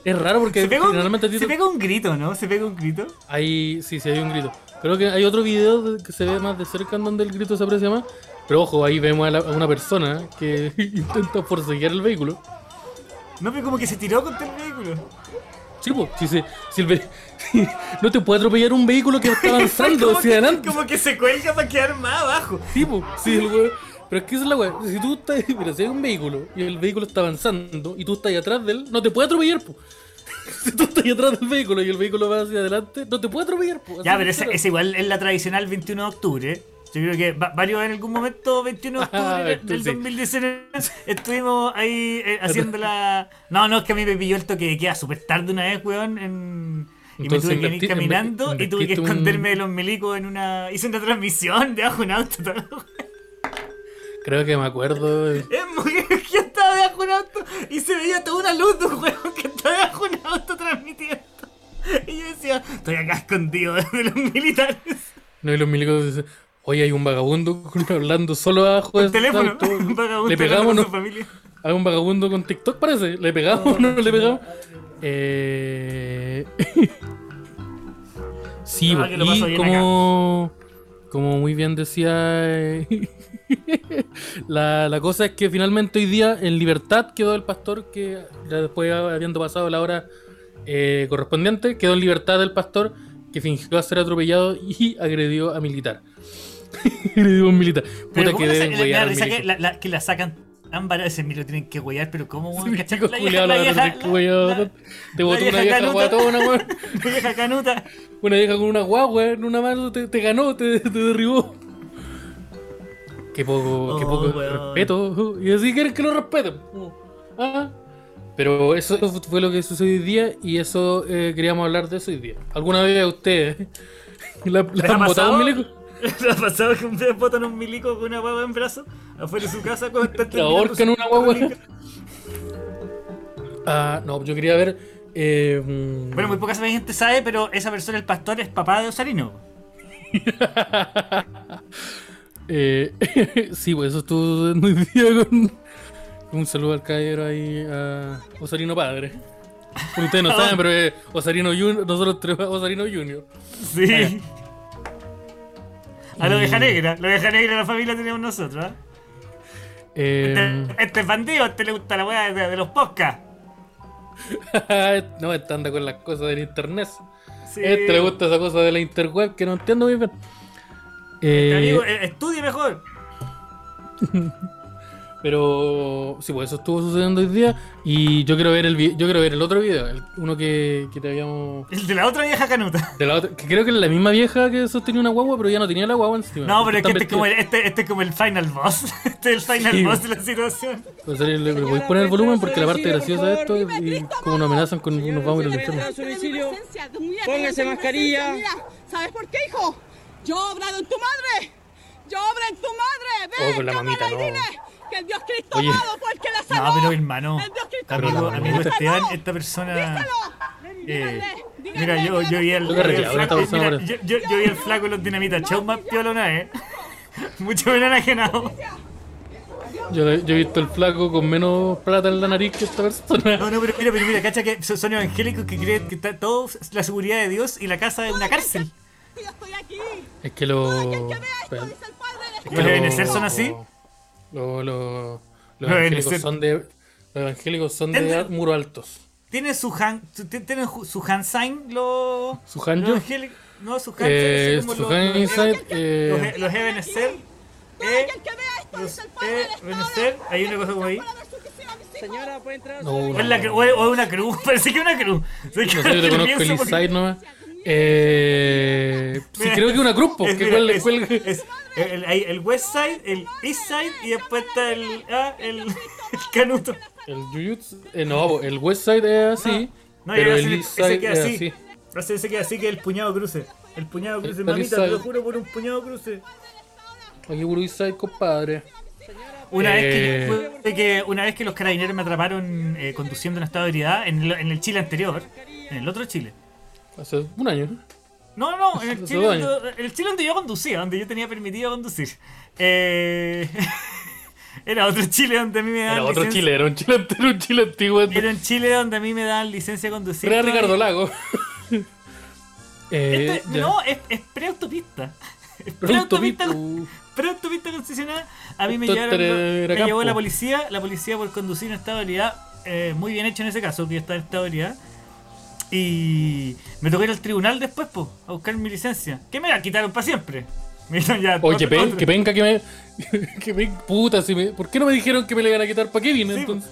Es raro porque se pega, un, generalmente se pega un grito, ¿no? Se pega un grito. Hay, sí, sí, hay un grito. Creo que hay otro video de- que se ve más de cerca en donde el grito se aprecia más. Pero ojo, ahí vemos a, la- a una persona que intenta forcejear el vehículo. No, pero como que se tiró contra el vehículo. Sí, pues, si, se- si el ve- no te puede atropellar un vehículo que está avanzando hacia que, adelante. como que se cuelga para quedar más abajo. Sí, pues, sí, el weón- Pero es que esa es la weá. Si tú estás, mira, si hay un vehículo y el vehículo está avanzando y tú estás atrás de él, no te puede atropellar, pues. Si tú estás atrás del vehículo y el vehículo va hacia adelante, no te puede atropellar, pues. Ya, pero claro. esa igual es la tradicional 21 de octubre. Yo creo que va- varios en algún momento, 21 de octubre Ah, del sí. 2019, estuvimos ahí eh, haciendo la... No, no, es que a mí me pilló el toque de queda súper tarde una vez, weón, en... Y Entonces, me tuve que ir invertí- caminando y tuve que un- esconderme de los milicos en una... Hice una transmisión debajo de un auto. todo, weón. Creo que me acuerdo. Es muy estaba debajo de un auto y se veía toda una luz de un weón que estaba debajo de un auto transmitiendo. Y yo decía, estoy acá escondido de los militares. No, y los milicos dicen, oye, hay un vagabundo hablando solo abajo de El teléfono. auto. Un vagabundo Le pegamos, ¿no? con su familia. Hay un vagabundo con TikTok, parece. ¿Le pegamos no, le pegamos? Eh... sí, pasó y como, como muy bien decía... la, la cosa es que finalmente hoy día en libertad quedó el pastor que ya después habiendo pasado la hora eh, correspondiente, quedó en libertad el pastor que fingió ser atropellado y agredió a militar. agredió a un militar. Puta ¿cómo que deben la- la que, la, que la sacan varias veces, tienen que huear, pero ¿cómo, weón? Te botó una vieja guatona, weón. La vieja canuta. Una vieja con una guagua en una mano te, te ganó, te, te derribó. Qué poco, qué Oh, poco weón. respeto. Y así quieren que lo respeten. Ah. Pero eso fue lo que sucedió hoy día y eso eh, queríamos hablar de eso hoy día. ¿Alguna vez a ustedes la, la ¿Les ha han botado un milico? ¿Le ha pasado que día botan un milico con una guagua en brazo afuera de su casa cuando están La ahorcan una guagua. Ah, no, yo quería ver. eh, mm, Bueno, muy poca gente sabe, pero esa persona, el pastor, es papá de Osarino. Eh, sí, pues eso estuvo día con un saludo al caballero ahí a Osarino Padre. Ustedes no saben, pero es Osarino Junior, nosotros a Osarino Junior. Sí. A la Y- oveja negra. La oveja negra de la familia tenemos nosotros, ¿ah? Eh, Este, este es bandido, a este le gusta la weá de, de los podcasts. no, este anda con las cosas del internet. Sí. Este le gusta esa cosa de la interweb que no entiendo muy bien. Este Eh, amigo, eh, estudie mejor. Pero sí, pues eso estuvo sucediendo hoy día. Y yo quiero ver el yo quiero ver el otro video, el- uno que, que te habíamos. El de la otra vieja canuta. de la otra- que creo que es la misma vieja que sostenía una guagua, pero ya no tenía la guagua encima. No, pero es que este es, como el, este, este es como el final boss. Este es el final Sí. boss de la situación. Pues, le, le- le podéis poner el volumen porque la parte graciosa de esto es y como nos amenazan con nos vamos a ir al Póngase mascarilla. ¿Sabes por qué, hijo? Yo he obrado en tu madre. Yo obro en tu madre. Ve, Oh, con la cámara mamita, y no. dile que el Dios Cristo Oye. amado fue el que la sanó. No, pero hermano, El Dios Cristo amigo, amado amigo que Esteban, esta persona. Dígalo. Eh, Díganle, mira, díganle yo, yo vi el, Yo yo vi el carreteaba, flaco, en los dinamitas show más piola una vez. Mucho menos enajenado. Yo, yo he visto el flaco con menos plata en la nariz que esta persona. No, no, pero mira, pero mira, cacha que son son evangélicos que creen que está todo la seguridad de Dios y la casa es una cárcel. Yo estoy aquí. Es que lo. Aquel que vea esto, espera, dice el Padre de es que ¿Los lo- Ebenezer son así? lo- lo- los Los evangélicos son de. Los evangélicos son de muro altos. ¿Tienen su han, su- tienen hand sign los ¿Su hand los yo? evangélicos? No, su hand Eh, sign, su los- hand los- los- eh, los Ebenezer. Eh, los. Ebenezer. Hay una cosa como ahí. Señora, puede entrar. No, O es, una cruz, parece que es una cruz. Sé que No sé, yo te lo conozco pienso el porque- inside nomás. Eh, creo que una cruz, porque cuál es- el, el west side, el east side y después está el, ah, el, el canuto. El Jujutsu. Eh, no, el West Side es así. No, pero y el East Side queda es así. así. Ese, ese queda así que el puñado cruce. El puñado cruce, mamita, te lo juro por un puñado cruce. Aquí puro East Side, compadre. Una, vez Eh. que, una vez que los carabineros me atraparon eh, conduciendo en estado de ebriedad en en el Chile anterior, en el otro Chile. Hace un año. No, no, no, en el Chile, donde, el Chile donde yo conducía, donde yo tenía permitido conducir. Eh, era otro Chile donde a mí me daban Era otro licencia- Chile, era un Chile entero, un Chile antiguo. Era un Chile donde a mí me daban licencia de conducir. Era Ricardo. Lago. eh, Este- no, es, es preautopista. Preautopista, autopista, preautopista concesionada. A mí me llevaron, era- era me llevó la policía, la policía por conducir en estado de ebriedad. eh, muy bien hecho en ese caso, que yo estaba en estado de ebriedad. Y me tocó ir al tribunal después, po, a buscar mi licencia. Que me la quitaron para siempre. Me ya, Oye, que, pen- que penca que me. que pen- puta, si me, ¿por qué no me dijeron que me le iban a quitar? ¿Para qué vine Sí, entonces?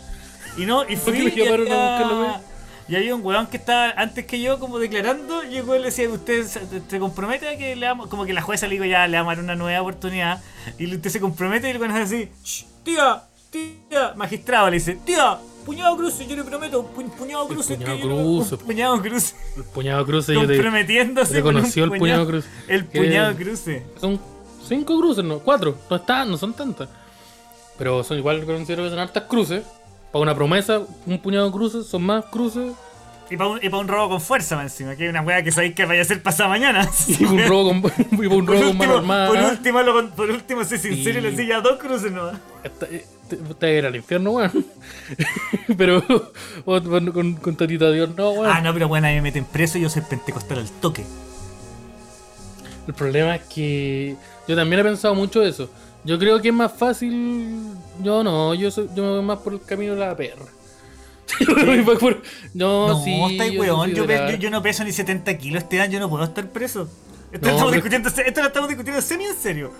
Y no, y ¿Por fui me y a había- buscar la wea? Y había un weón que estaba antes que yo como declarando y el weón le decía, usted se, compromete a que le damos, como que la jueza le digo ya, le vamos a dar una nueva oportunidad. Y usted se compromete y el weón hace así, "Shh, tía, tía, magistrado le dice, tía, puñado cruce, yo le prometo, pu- puñado El cruce. puñado que yo no- cruce. un puñado cruce. El puñado cruce yo te. comprometiéndose te con un conoció el puñado cruce. El puñado cruce. Son cinco cruces, no, cuatro. No están, no son tantas. Pero son igual considero que son hartas cruces. Para una promesa, un puñado de cruces, son más cruces. Y para un, y pa' un robo con fuerza más encima, que hay una weá que sabéis que vaya a ser pasada mañana. Y un robo con, y un robo con mano último, armada. por último, lo por último, sé sincero y le decía ya dos cruces nomás. Te, te va a ir al infierno, weón. Pero con, con, con tatita Dios, no, weón. Ah, no, pero bueno, ahí me meten preso y yo soy pentecostal al toque. El problema es que yo también he pensado mucho eso. Yo creo que es más fácil. Yo no, yo, soy, yo me voy más por el camino de la perra. Por- No, No, sí. estáis yo weón, yo, yo, yo no peso ni 70 kilos este año, yo no puedo estar preso. Esto, No, estamos discutiendo, esto lo estamos discutiendo semi en serio.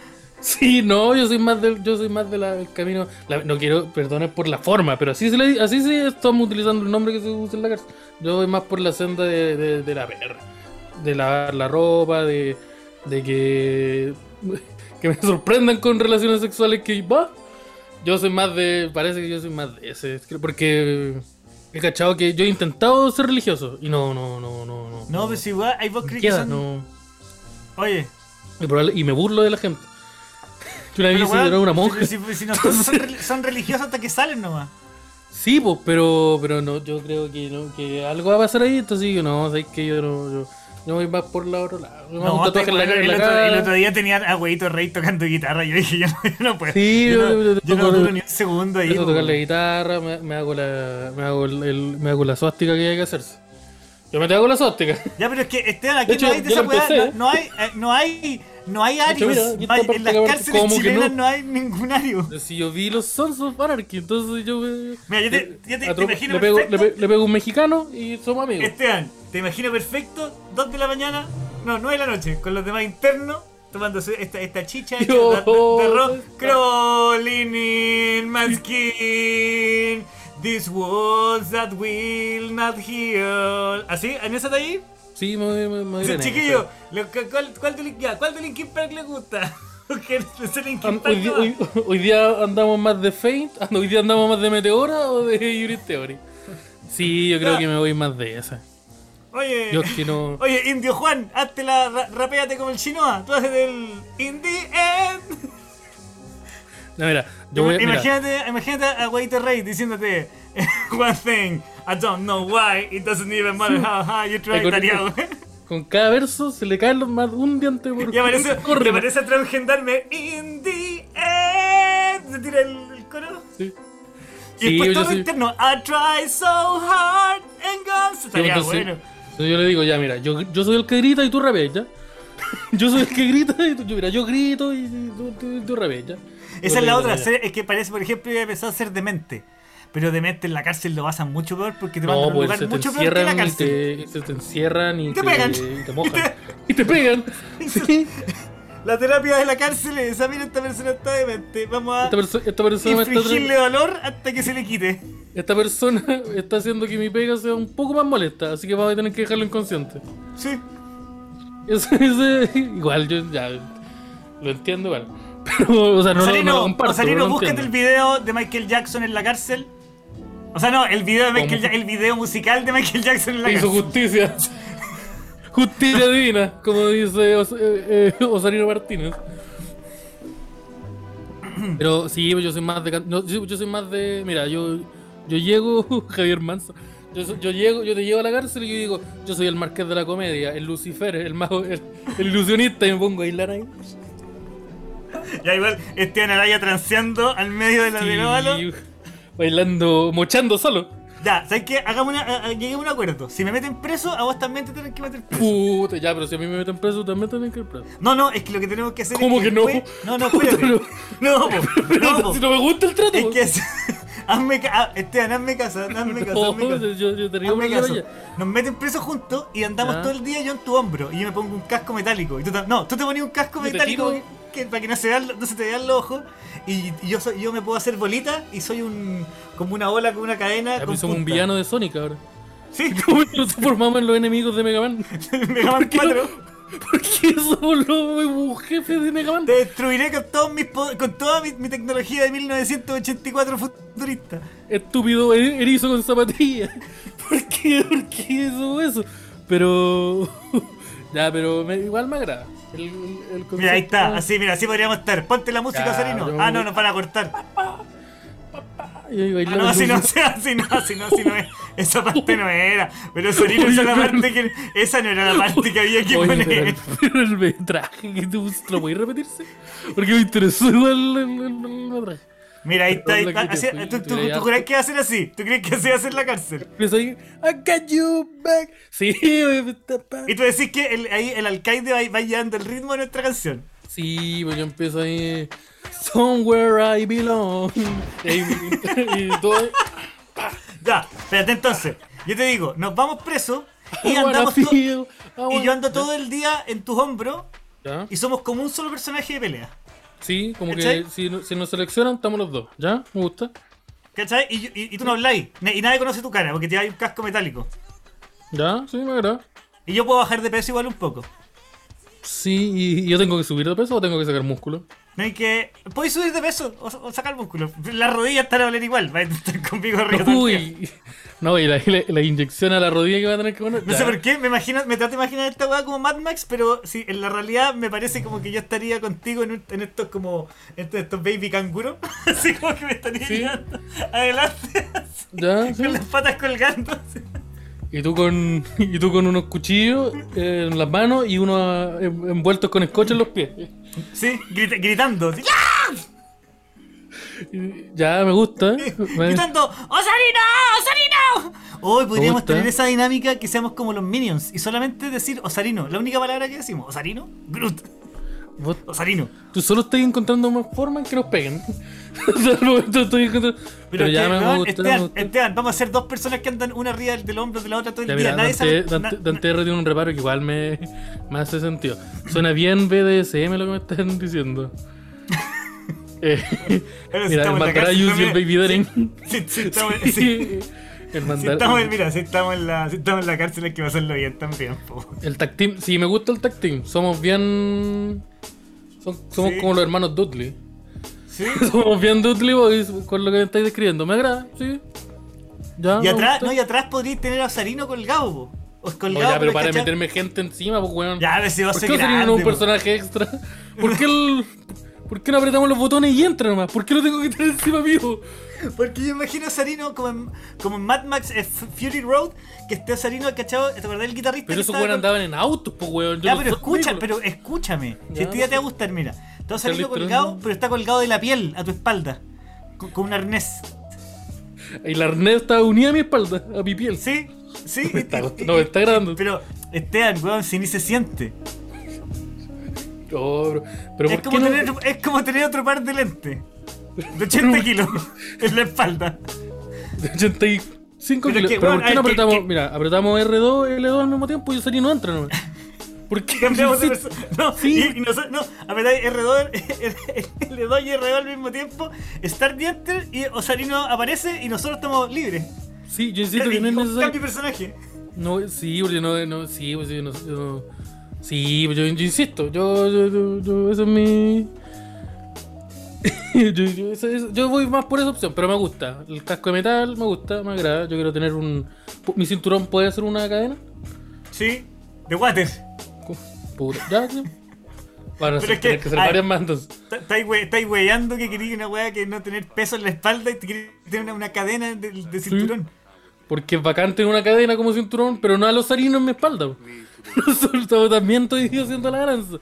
Sí, no, yo soy más del, yo soy más del camino. la- no quiero, perdones por la forma, pero así se le, así sí estamos utilizando el nombre que se usa en la cárcel. Yo voy más por la senda de, de- de la perra. De lavar la ropa, de, de que, que me sorprendan con relaciones sexuales que va. Yo soy más de. Parece que yo soy más de ese. Porque he cachado que yo he intentado ser religioso. Y no, no, no, no. No, No, pues igual hay vos crees que son... no. Oye, Y, probable- y me burlo de la gente. Yo una vez una monja. si, si- si no son, son son religiosos hasta que salen nomás. Sí, pues, pero, pero no, yo creo que, no, que algo va a pasar ahí, entonces yo no, sabes que yo no, yo, yo voy más por la otro lado. Yo No, el, otro, cara. el otro día tenía a Huevito Rey tocando guitarra y yo dije, yo no, yo no puedo. Sí, yo, no, yo- yo yo no duro ni un segundo ahí. Po. tocar la guitarra, me, me hago la, me hago el- me hago la suástica que hay que hacerse. Yo me te hago la suástica. Ya, pero es que Esteban, aquí hecho, no hay de esa weá, no, no hay, eh, no hay, no hay hecho, arios. mira, aquí no hay- está en las cárceles chilenas no. no. hay ningún ario. Si yo vi los Sons of Anarchy, entonces yo me, Mira, yo te- yo te- imagino le, pego, le, perfecto. pe- le pego un mexicano y somos amigos. Esteban, te imagino perfecto, 2 de la mañana, no, 9 de la noche, con los demás internos, tomando su- esta, esta chicha de, de- de. Crawling in my skin. These walls that will not heal. ¿Así? ¿En esa de ahí? Sí, me, me, me Sí, iré en chiquillo, ¿cuál, cuál, de, Lin- ya, ¿cuál de Linkin Park le gusta? Porque ese Linkin An- Park Hoy, di- no- hoy- hoy día andamos más de Faint, hoy día andamos más de Meteora o de Yuri Theory. Sí, yo creo que me voy más de esa. Oye, Yo es que no. oye, Indio Juan, hazte la, ra- rapéate como el chinoa. Tú haces el In the End. No, mira, yo voy a. mira, imagínate, imagínate a Guaito Rey diciéndote One thing, I don't know why, it doesn't even matter how hard you try. Eh, con- cada verso se le caen los más un diente por Y aparece, y aparece atrás un gendarme In the End. Se tira el, el coro. Sí. Y Sí, después todo soy- interno. I try so hard and guns. Estaría bueno. entonces yo le digo, ya, mira, yo, yo soy el que grita y tú rapeas, ¿ya? yo soy el que grita y tú, yo, mira, yo grito y tú, tú, tú rapeas, ¿ya? Esa es la otra, ser- es que parece, por ejemplo, yo he empezado a ser demente. Pero demente en la cárcel lo pasan mucho peor porque te mandan a No, un pues lugar te mucho peor que la y cárcel. te, se te encierran y Te pegan. y te mojan. Y te pegan. Sí. La terapia de la cárcel es esa, mira, esta persona está demente. Vamos a Esta, perso- esta persona me está infligirle dolor hasta que se le quite. Esta persona está haciendo que mi pega sea un poco más molesta, así que vamos a tener que dejarlo inconsciente. Sí. Eso, eso- igual, yo ya lo entiendo, igual. Pero, o sea, no, lo- no, comparto. Pero lo búscate el video de Michael Jackson en la cárcel. O sea, no, el video de Michael. Ja- el video musical de Michael Jackson en la hizo cárcel. justicia. Justicia divina, como dice Os- eh, eh, Osarino Martínez. Pero sí, pues yo soy más de. no, yo, soy más de. Mira, yo, yo llego. Javier Manso. Yo, yo llego, yo te llevo a la cárcel y yo digo, yo soy el marqués de la comedia, el Lucifer, el mago, el, el ilusionista, y me pongo a bailar ahí. Ya igual, Esteban Araya transeando al medio de la. Sí, bailando, mochando solo. Ya, ¿sabes qué? Hagamos una, a- lleguemos a un acuerdo. Si me meten preso, a vos también te tienen que meter preso. Puta, ya, pero si a mí me meten preso, también tienen que ir preso. No, no, es que lo que tenemos que hacer ¿Cómo es que no? después- No, no, Puta, espérate. pero- No, po, no, po. si no me gusta el trato. Es que es- hazme ca- ah, Esteban, hazme caso, hazme caso, No, hazme caso. yo, yo te Hazme caso. Nos meten presos juntos y andamos todo el día yo en tu hombro y yo me pongo un casco metálico. Y tú, no, tú te ponías un casco metálico. Que, para que no se, vean, no se te vean los ojos y, y yo soy, yo me puedo hacer bolita y soy un como una bola con una cadena Ya, con un villano de Sonic ahora. Sí, ¿Cómo nos transformamos en los enemigos de Mega Man? Mega Man 4. ¿Por qué somos los jefes de Mega Man? Te destruiré con, todos mis con toda mi, mi tecnología de 1984 futurista. Estúpido er- erizo con zapatillas. ¿Por qué? ¿Por qué eso? eso? Pero. ya, pero me- igual me agrada. El, el, Mira, ahí está, así, mira, así podríamos estar. Ponte la música, Sarino. pero- Ah, no, no, para cortar. Y ahí Ah, no, así no, así no, así no, así no es. Esa parte no era. Pero Sarino, esa, la parte que, esa no era la parte que había que Oye, poner. pero, el, pero el metraje que tú ¿lo podéis repetirse? Porque me interesó igual el, el- el metraje. Mira, ahí está. ahí Perdón, está, que te así- fui, ¿tú, tú, tú crees que va a ser así? ¿Tú crees que así va a ser la cárcel? Empieza ahí, I got you back. Sí, pa- Y tú decís que el, ahí el alcaide va, va llevando el ritmo de nuestra canción. Sí, pues yo empiezo ahí. Somewhere I belong. Y, todo. Ya, espérate entonces. Yo te digo, nos vamos presos y andamos feel, y yo ando todo el día en tus hombros ¿Ya? y somos como un solo personaje de pelea. Sí, como ¿Cachai? que si, si nos seleccionan, estamos los dos. ¿Ya? Me gusta. ¿Cachai? Y, y, y tú no habláis. Y nadie conoce tu cara porque te hay un casco metálico. ¿Ya? Sí, me agrada. Y yo puedo bajar de peso igual un poco. Sí, y, y yo tengo que subir de peso o tengo que sacar músculo. No hay que. Podéis subir de peso o, o sacar músculo. Las rodillas están a valer igual. Va a estar conmigo arriba. Uy. No, y la, la- la inyección a la rodilla que va a tener que poner. No sé por qué, me imagino, me trato de imaginar esta weá como Mad Max, pero sí, en la realidad me parece como que yo estaría contigo en, un- en estos como en estos baby canguros. Así como que me estaría Sí. adelante, así, Ya, sí. con las patas colgando. así. Y tú con y tú con unos cuchillos eh, en las manos y unos en- envueltos con escocho en los pies. Sí, grita- gritando. así, Y Ya me gusta. ¿eh? Gritando, ¡Osarino! ¡Osarino! Hoy podríamos tener esa dinámica que seamos como los Minions y solamente decir Osarino. La única palabra que decimos, ¿Osarino? Groot. Vos- Osarino. tú solo estás encontrando más formas en que nos peguen. Estoy encontrando- Pero, ya que, me gusta, me Esteban, gusta. Esteban, vamos a ser dos personas que andan una arriba del hombro de la otra todo el Ya, día. mira, Nadie Dante, sabe. Dante, na- Dante R tiene un reparo que igual me, me hace sentido. Suena bien BDSM lo que me están diciendo. Eh, si mira, el estamos Mandarayus y el. Baby Doren. Sí, sí, estamos, sí. El Si Mandar- estamos, en- mira, si estamos en la, si estamos en la cárcel hay que pasarlo bien también. po. El tag team, sí, me gusta el tag team. Somos bien. Son- somos Sí. como los hermanos Dudley. ¿Sí? Somos bien Dudley Boys con lo que me estáis describiendo. Me agrada, sí. Ya. Y atrás, no, y atrás podríais tener a Osarino colgado, po. O No, ya, pero para meterme gente encima, pues weón. Ya, ver si va a ¿Por ser qué Osarino no grande, un personaje extra? ¿Por qué el. ¿Por qué no apretamos los botones y entra nomás? ¿Por qué lo tengo que tener encima mío? Porque yo imagino a Sarino como en, como en Mad Max eh, Fury Road, que esté Sarino, ¿cachado? ¿Te acordás del guitarrista? Pero esos con- andaban en autos, pues weón. Ya, no pero escucha, pero escúchame. Si Ya, este día no te va a gustar, mira. Está Sarino colgado, ¿no? pero está colgado de la piel a tu espalda. Con, con un arnés. Y la arnés está unida a mi espalda, a mi piel. ¿Sí? ¿Sí? Me está- no, me está grabando. Pero, Esteban, weón, si ni se siente. Oh, bro. pero Es ¿por como, qué no? tener, es como tener otro par de lentes. De 80 kilos en la espalda. De 85 Pero kilos. que, pero ¿por qué no que- apretamos? que- Mira, apretamos R2 y L2 al mismo tiempo y Osarino no entra nomás. ¿Por qué? Cambiamos de. No, Sí. y, y nosotros, no, apretáis R2, L2 y R2 al mismo tiempo. Start the enter y Osarino aparece y nosotros estamos libres. Sí, yo insisto que no es necesario. Cambio personaje. No, sí, porque no, no, sí, pues yo no, yo no- sí, pues yo, yo insisto, yo, yo, yo, yo- eso es mi, yo, yo- eso- eso- yo voy más por esa opción, pero me gusta, el casco de metal me gusta, me agrada, yo quiero tener un, mi cinturón puede ser una cadena, Sí, de water. puta, ya. Van a Pero es que- tener que ser ay. entonces. Está- Estáis we- estáis weyando que queréis una wea que no tener peso en la espalda y te queréis tener una, una cadena de, de cinturón. Porque es bacán tener una cadena como cinturón, pero no a los harinos en mi espalda. Nosotros también estoy haciendo la ganancia.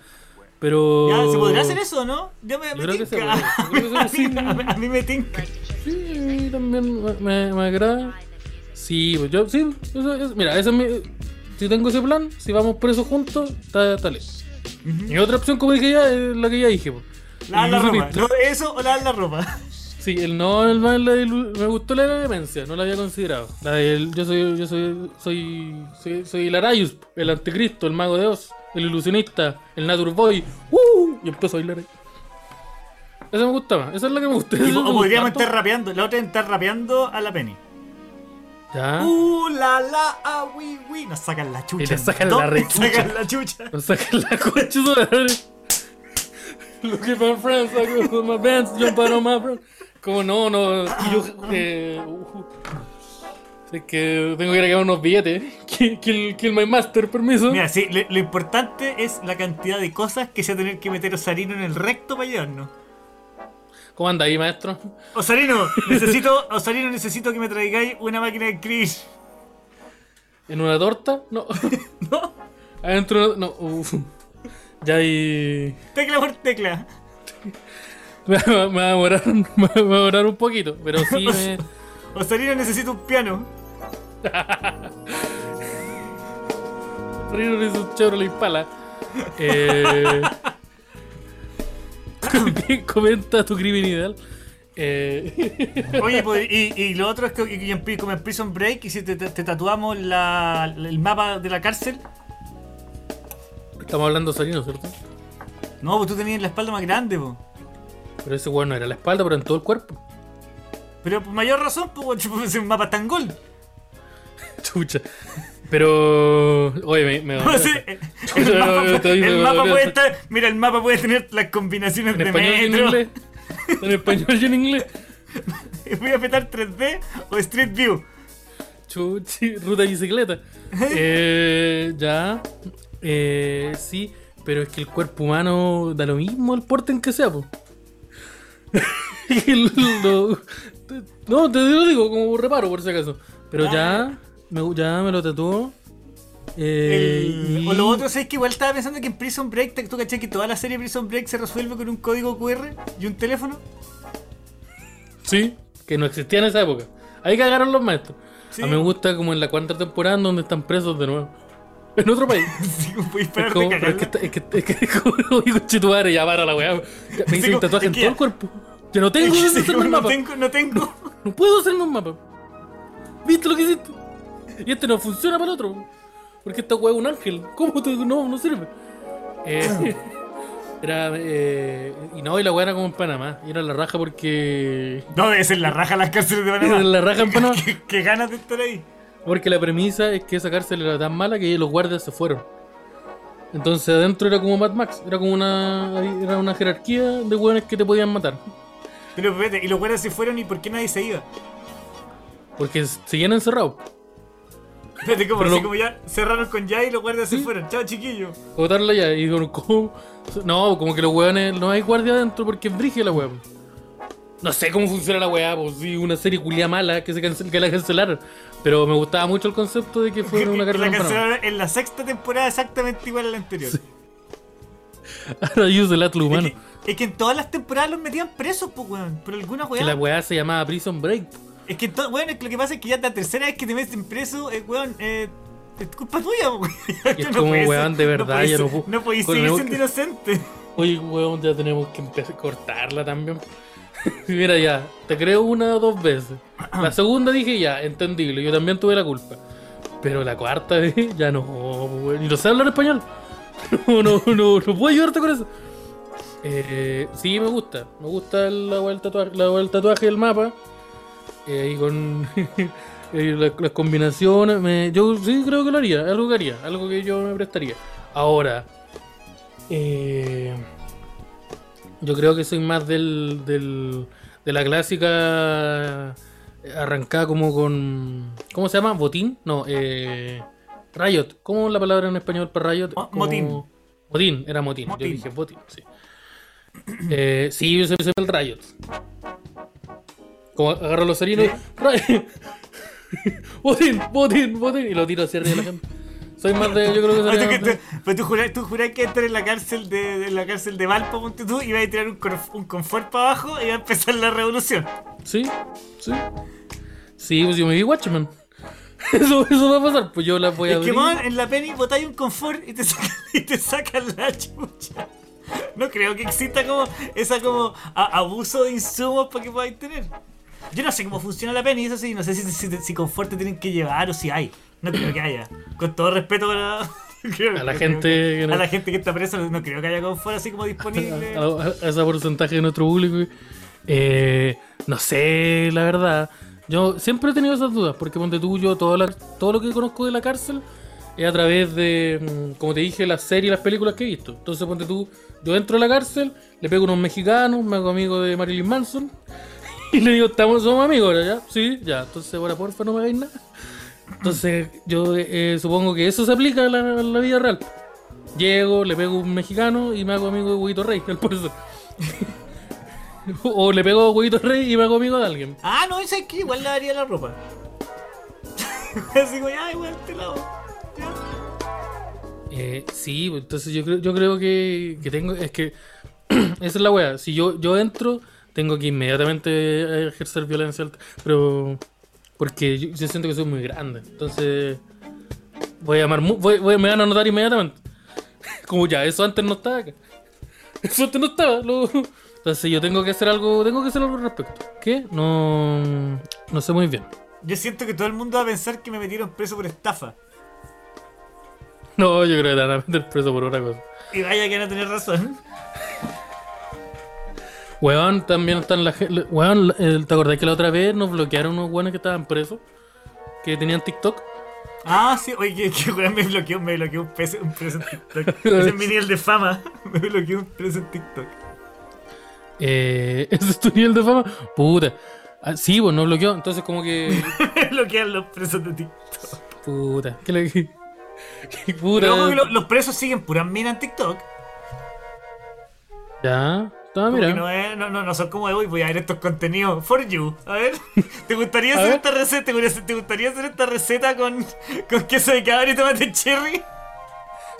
Pero. Ya, ¿se podrá hacer eso, no? Ya me, me Yo creo tinca. Yo creo que a, mí, a me tinca. Sí, a mí también me, me, me agrada. Sí, pues yo, sí, eso es- mira, ese es mi. Si tengo ese plan, si vamos por eso juntos, está, está listo. Y otra opción, como dije ya, es la que ya dije. po. Lavar la ropa. No, eso o lavar la ropa. Sí, el no, el, el- la ilu- me gustó la de demencia, no la había considerado. La del, yo soy, yo soy, soy, soy, soy el Arayus, el anticristo, el mago de Oz, el ilusionista, el Nature Boy. ¡Uh! Y empezó a bailar ahí. Esa me gusta más, esa es la que me gusta. o me podríamos estar rapeando. La otra es estar rapeando a la Penny. Ya. Uh, la, la, ah, oui, oui. Nos sacan la chucha. Y le sacan No, la rechucha. sacan la chucha. Nos sacan la concha de la madre. Look at my friends, I go with my bands, jump out on my friends. Como no, no. yo, eh, uh, es que tengo que ir a unos billetes. Kill, kill, kill my master, permiso. Mira, sí, lo, lo importante es la cantidad de cosas que se va a tener que meter Osarino en el recto para llevarnos. ¿Cómo anda ahí, maestro? Osarino, necesito, Osarino, necesito que me traigáis una máquina de escribir. ¿En una torta? No. ¿No? Adentro, no. uf. Ya hay. Tecla por tecla. Me va, a demorar, me va a demorar un poquito, pero sí me. Osarino, necesito un piano. Rino es un Chevrolet Impala. Eh, comenta tu crimen ideal. Eh, Oye, pues, y, y lo otro es que y en como en Prison Break, y si te, te- te tatuamos la- el mapa de la cárcel, estamos hablando de Sarino, ¿cierto? no, pues tú tenías la espalda más grande, pues. Pero ese weón no era la espalda, pero en todo el cuerpo. Pero por mayor razón, pues, pues, ese mapa tan gol. Chucha. Pero. Oye, me. me No sé, el mapa, el mapa puede estar. Mira, el mapa puede tener las combinaciones en de español y en metro. inglés. En español y en inglés. Voy a apretar 3D o Street View. Chuchi, ruta de bicicleta. Eh, ya. Eh, sí, pero es que el cuerpo humano da lo mismo el porte en que sea, po. El- lo- te- no, te lo digo como reparo por si acaso. Pero ya, me, ya me lo tatuó. Eh, El- y- O lo otro es que igual estaba pensando que en Prison Break, tú caché que toda la serie Prison Break se resuelve con un código QR y un teléfono. Sí, que no existía en esa época. Ahí cagaron los maestros. Sí. A mí me gusta como en la cuarta temporada donde están presos de nuevo. En otro país. Sí, Es parar como, de pero es que, es que, es que, como, ya para la weá. Me hice un tatuaje es en que todo el cuerpo. Yo no tengo Es que que hacerme no mapa. tengo, no tengo. No puedo hacerme un mapa. ¿Viste lo que hiciste? Y este no funciona para el otro. Porque esta weá es un ángel. ¿Cómo te, no, no sirve? Eh, era. Eh, y no, y la weá era como en Panamá. Y era la raja porque. No, debe ser la raja las cárceles de Era Panamá. la raja en Panamá. Qué, qué ganas de estar ahí. Porque la premisa es que esa cárcel era tan mala que los guardias se fueron. Entonces adentro era como Mad Max. Era como una. Era una jerarquía de weones que te podían matar. Pero espérate, y los guardias se fueron y ¿por qué nadie se iba? Porque seguían encerrados. Espérate, como así lo- como ya cerraron con ya y los guardias se fueron. Chao, chiquillo. botarla ya y con ¿cómo? No, como que los weones no hay guardia adentro porque es la weá. No sé cómo funciona la weá, pues sí, una serie culia mala que se cancel, que la cancelaron. Pero me gustaba mucho el concepto de que fuera una Que carrera la cancelaron en la sexta temporada exactamente igual a la anterior. Ahora yo el Es humano. que, es que en todas las temporadas los metían presos, pues, weón. Por alguna Que weá. la weá se llamaba Prison Break. Es que, weón, es que lo que pasa es que ya la tercera vez que te meten preso, eh, weón, eh, es culpa tuya, weón. Y es como, puedes weón, ser- de verdad, puedes ya no puedo- No podéis seguir siendo que- inocente. Oye, weón, ya tenemos que empezar a cortarla también. Mira ya, te creo una o dos veces. La segunda dije ya, entendible, yo también tuve la culpa. Pero la cuarta vez ya no. Y no sé hablar español. No, no, no, no puedo ayudarte con eso. Eh, sí, me gusta. Me gusta la del tatuaje, la tatuaje del mapa. Eh, y con eh, la- las combinaciones. yo sí creo que lo haría. Algo que haría. Algo que yo me prestaría. Ahora. Eh, yo creo que soy más del, del de la clásica arrancada como con ¿cómo se llama? botín, no, eh, Riot. ¿Cómo es la palabra en español para Riot? Mo- Como- motín. Motín, era motín. Motín. Yo dije botín, sí. Eh, sí, yo soy soy el Riot. Como agarro los. Riot. botín, botín, botín. Y lo tiro hacia arriba de la gente. Soy más de. Yo creo que O sea, sería que más de- tú- Pero tú jurás, tú jurás que entrar en la cárcel de, de la cárcel de Valpo, ponte tú, y vas a tirar un, un confort para abajo y va a empezar la revolución. Sí, sí. Sí, pues yo me vi Watchmen. Eso, eso va a pasar, pues yo las voy a Es que, man, en la penny botáis un confort y te sacan, y te sacan la chucha. No creo que exista como esa como a- abuso de insumos para que podáis tener. Yo no sé cómo funciona la penny, eso sí, no sé si, si, si confort te tienen que llevar o si hay. No creo que haya. Con todo respeto creo- A la creo gente a la gente que está presa, no creo que haya confort así como disponible. a, a- a ese porcentaje de nuestro público. Eh, no sé, la verdad. Yo siempre he tenido esas dudas, porque ponte tú, yo todo, la- todo lo que conozco de la cárcel es a través de, mm, como te dije, las series y las películas que he visto. Entonces, ponte tú, yo entro a la cárcel, le pego unos mexicanos, me hago amigo de Marilyn Manson, y le digo, estamos, somos amigos ahora, ¿ya? Sí, ya. Entonces, ahora porfa, no me hagáis nada. Entonces, yo eh, supongo que eso se aplica a la, a la vida real. Llego, le pego un mexicano y me hago amigo de Huevito Rey, al profesor. o le pego a Huevito Rey y me hago amigo de alguien. Ah, no, esa es que igual le daría la ropa. Así como, ya, igual te lavo. Ya. Eh, sí, entonces yo creo, yo creo que, que tengo. Es que esa es la wea. Si yo, yo entro, tengo que inmediatamente ejercer violencia. Pero. Porque yo, yo siento que soy muy grande. Entonces. Voy a llamar. Voy, voy- me van a notar inmediatamente. Como ya, eso antes no estaba acá. Eso antes no estaba. lo- Entonces yo tengo que hacer algo. Tengo que hacer algo al respecto. ¿Qué? No. No sé muy bien. Yo siento que todo el mundo va a pensar que me metieron preso por estafa. No, yo creo que te van a meter preso por otra cosa. Y vaya que no tener razón. Weón, también están la gente. Weón, eh, ¿te acordás que la otra vez nos bloquearon unos weones que estaban presos? Que tenían TikTok. Ah, sí, oye, que, que weón me bloqueó, me bloqueó un, preso, un preso en TikTok. Ese es mi nivel de fama. Me bloqueó un preso en TikTok. Eh, ¿Ese es tu nivel de fama? Puta. Ah, sí, pues no bloqueó. Entonces, como que. Bloquean los presos de TikTok. Puta. ¿Qué le.? qué puta. Pero que lo- los presos siguen puras minas en TikTok. Ya. Como mira. no, es- no, no, no son como de hoy, voy a ver estos contenidos. For you. A ver, ¿te gustaría hacer ver. esta receta? ¿Te gustaría- ¿Te gustaría hacer esta receta con, con queso de cabra y tomate cherry?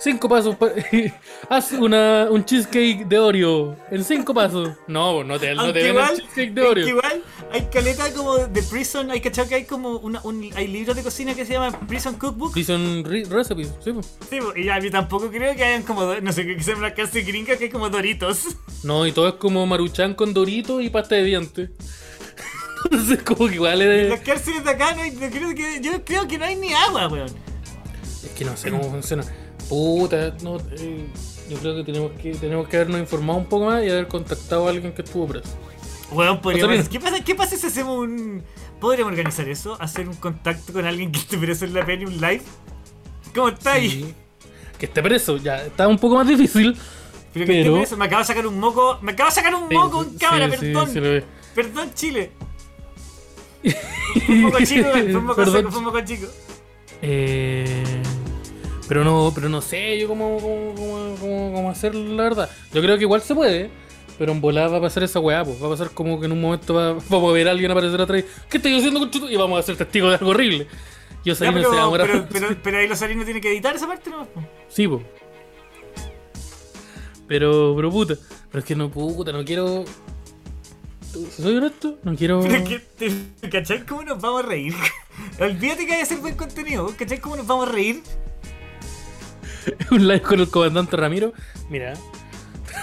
Cinco pasos. pa- Haz una, un cheesecake de Oreo. En cinco pasos. No, no te, no te ven igual, el cheesecake de Oreo. que igual hay caleta como de Prison, hay cachado que hay como una, un, hay libros de cocina que se llaman Prison Cookbook. Dicen re- recipes, sí, po. Sí, po, y a mí tampoco creo que hayan como, no sé, que sean una cárcel gringa que hay como doritos. No, y todo es como maruchan con dorito y pasta de dientes. Entonces, como que igual es. Las cárceles de acá no, hay, no creo que, yo creo que no hay ni agua, weón. Es que no sé cómo funciona. Puta, no, eh, yo creo que tenemos que tenemos que habernos informado un poco más y haber contactado a alguien que estuvo preso. Weón, podríamos-. ¿qué pasa, ¿qué pasa si hacemos un... ¿Podríamos organizar eso? ¿Hacer un contacto con alguien que esté preso en la peli, un live? ¿Cómo está ahí? Sí. Que esté preso, ya está un poco más difícil. Pero que esté preso, me acabo de sacar un moco, me acabo de sacar un Sí, moco en sí, cámara, sí, perdón. Perdón, Chile. Fue un moco chico, fue un moco Perdón. seco, fue un moco chico. Eh, pero no, pero no sé yo cómo, cómo, cómo, cómo- cómo hacer la verdad. Yo creo que igual se puede, pero en volada va a pasar esa weá, pues. Va a pasar como que en un momento va, vamos a ver a alguien aparecer atrás. ¿Qué estoy haciendo con chuto? Y vamos a ser testigos de algo horrible. Yo sé no pero, se va a morar. pero, pero, pero ahí los no tienen que editar esa parte, ¿no? Sí, po. Pero, pero puta. Pero es que no, puta, no quiero. Si soy honesto, no quiero. Pero es que, te- ¿cachai cómo nos vamos a reír? Olvídate que hay que hacer buen contenido, ¿cachai cómo nos vamos a reír? un live con el comandante Ramiro. Mira.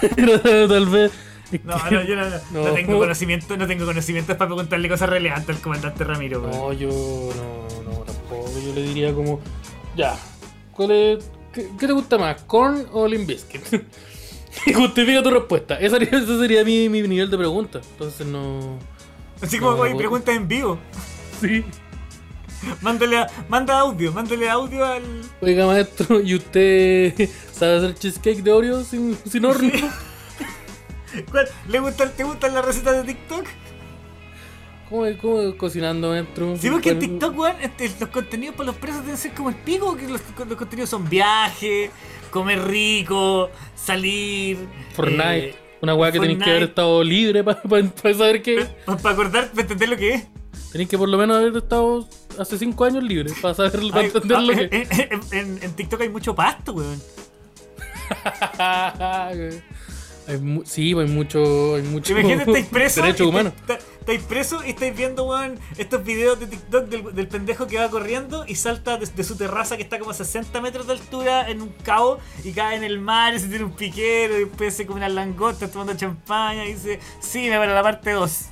Tal vez. No, no, yo no, no, no No. tengo conocimiento, no tengo conocimientos para preguntarle cosas relevantes al comandante Ramiro. weón. No, yo no, no, tampoco. Yo le diría como. Ya. ¿Cuál es, qué, qué te gusta más? ¿Corn o Limp Bizkit? Y justifica tu respuesta. Ese sería, ese sería mi, mi nivel de pregunta. Entonces no. Así como no, hay weón. preguntas en vivo. Sí. Mándale, a- manda audio, mándale audio al. Oiga, maestro, ¿y usted sabe hacer cheesecake de Oreo sin, sin horno? ¿Cuál? ¿Le gustan, ¿Te gustan las recetas de TikTok? ¿Cómo, cómo cocinando, maestro? Sí, porque en ¿Cuál- TikTok, weón, este, los contenidos para los presos deben ser como el pico, que los, los contenidos son viaje, comer rico, salir. Fortnite. eh, Una weá que tenéis que haber estado libre para saber que. Para acordar, para entender lo que es. Tenéis que por lo menos haber estado hace 5 años libre para saber, para Ay, entender ah, lo en, que. en- en- en TikTok hay mucho pasto, weón. hay sí, hay mucho. Hay mucho Imagínate, estáis. Derechos y humanos. estáis- presos y estáis viendo, weón, estos videos de TikTok del, del pendejo que va corriendo y salta de, de su terraza que está como a 60 metros de altura en un cabo y cae en el mar y se tiene un piquero y después se come unas langostas tomando champaña y dice, sí, me para la parte 2.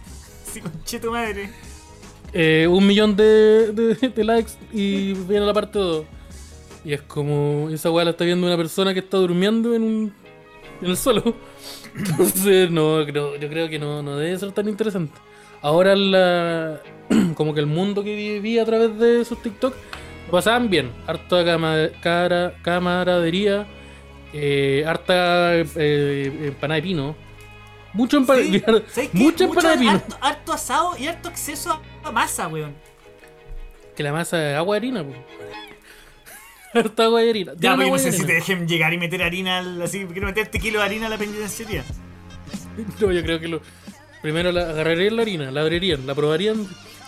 Sí, conche tu madre. Eh, un millón de, de- de likes y viene la parte 2. Y es como. Esa weá la está viendo una persona que está durmiendo en un. en el suelo. Entonces, no, creo, yo creo que no, no debe ser tan interesante. Ahora la. como que el mundo que viví a través de esos TikTok pasaban bien. Harta cama- cara- camaradería. eh, harta eh, empanada de pino. Mucho empanada Mucho empanada de harto, harto asado y harto acceso a masa, weón. Que la masa es agua de harina, pues. Harta agua de harina. Ya, porque no sé si te dejen llegar y meter harina, al- así, quiero meterte kilo de harina a la penitenciaría. No, yo creo que lo. Primero la agarrarían la harina, la abrirían, la probarían.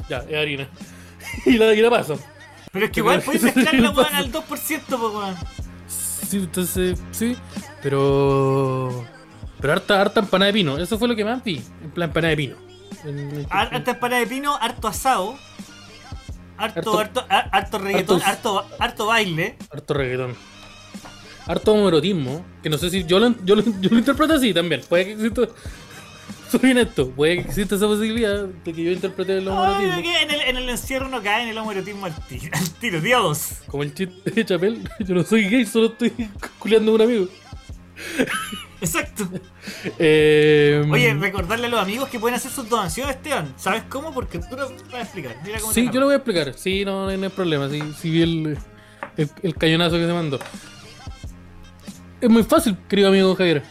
Ya, es harina. y la, y la pasan. Pero es que igual que mezclar la weón al 2%, po, weón. Sí, entonces, sí. Pero. Pero harta, harta empanada de pino. Eso fue lo que más vi. En plan, empanada de pino. Harta empanada de pino, harto asado. Harto, Harto- harto, har- harto reggaetón, harto, harto baile. harto reggaetón. Harto homoerotismo. Que no sé si. Yo lo, yo lo, yo lo interpreto así también. Puede que exista. Soy honesto. Puede que exista esa posibilidad de que yo interprete el homoerotismo. que en, el, en el encierro uno cae en el homoerotismo al tiro, al tiro, Dios. Como el chiste de Chapel, yo no soy gay, solo estoy culeando a un amigo. Exacto. Eh, Oye, recordarle a los amigos que pueden hacer sus donaciones, Esteban. ¿Sabes cómo? Porque tú lo vas a explicar. Mira cómo sí, te yo lo voy a explicar. Sí, no, no hay problema. Sí, sí vi el, el, el cañonazo que se mandó. Es muy fácil, querido amigo Javier.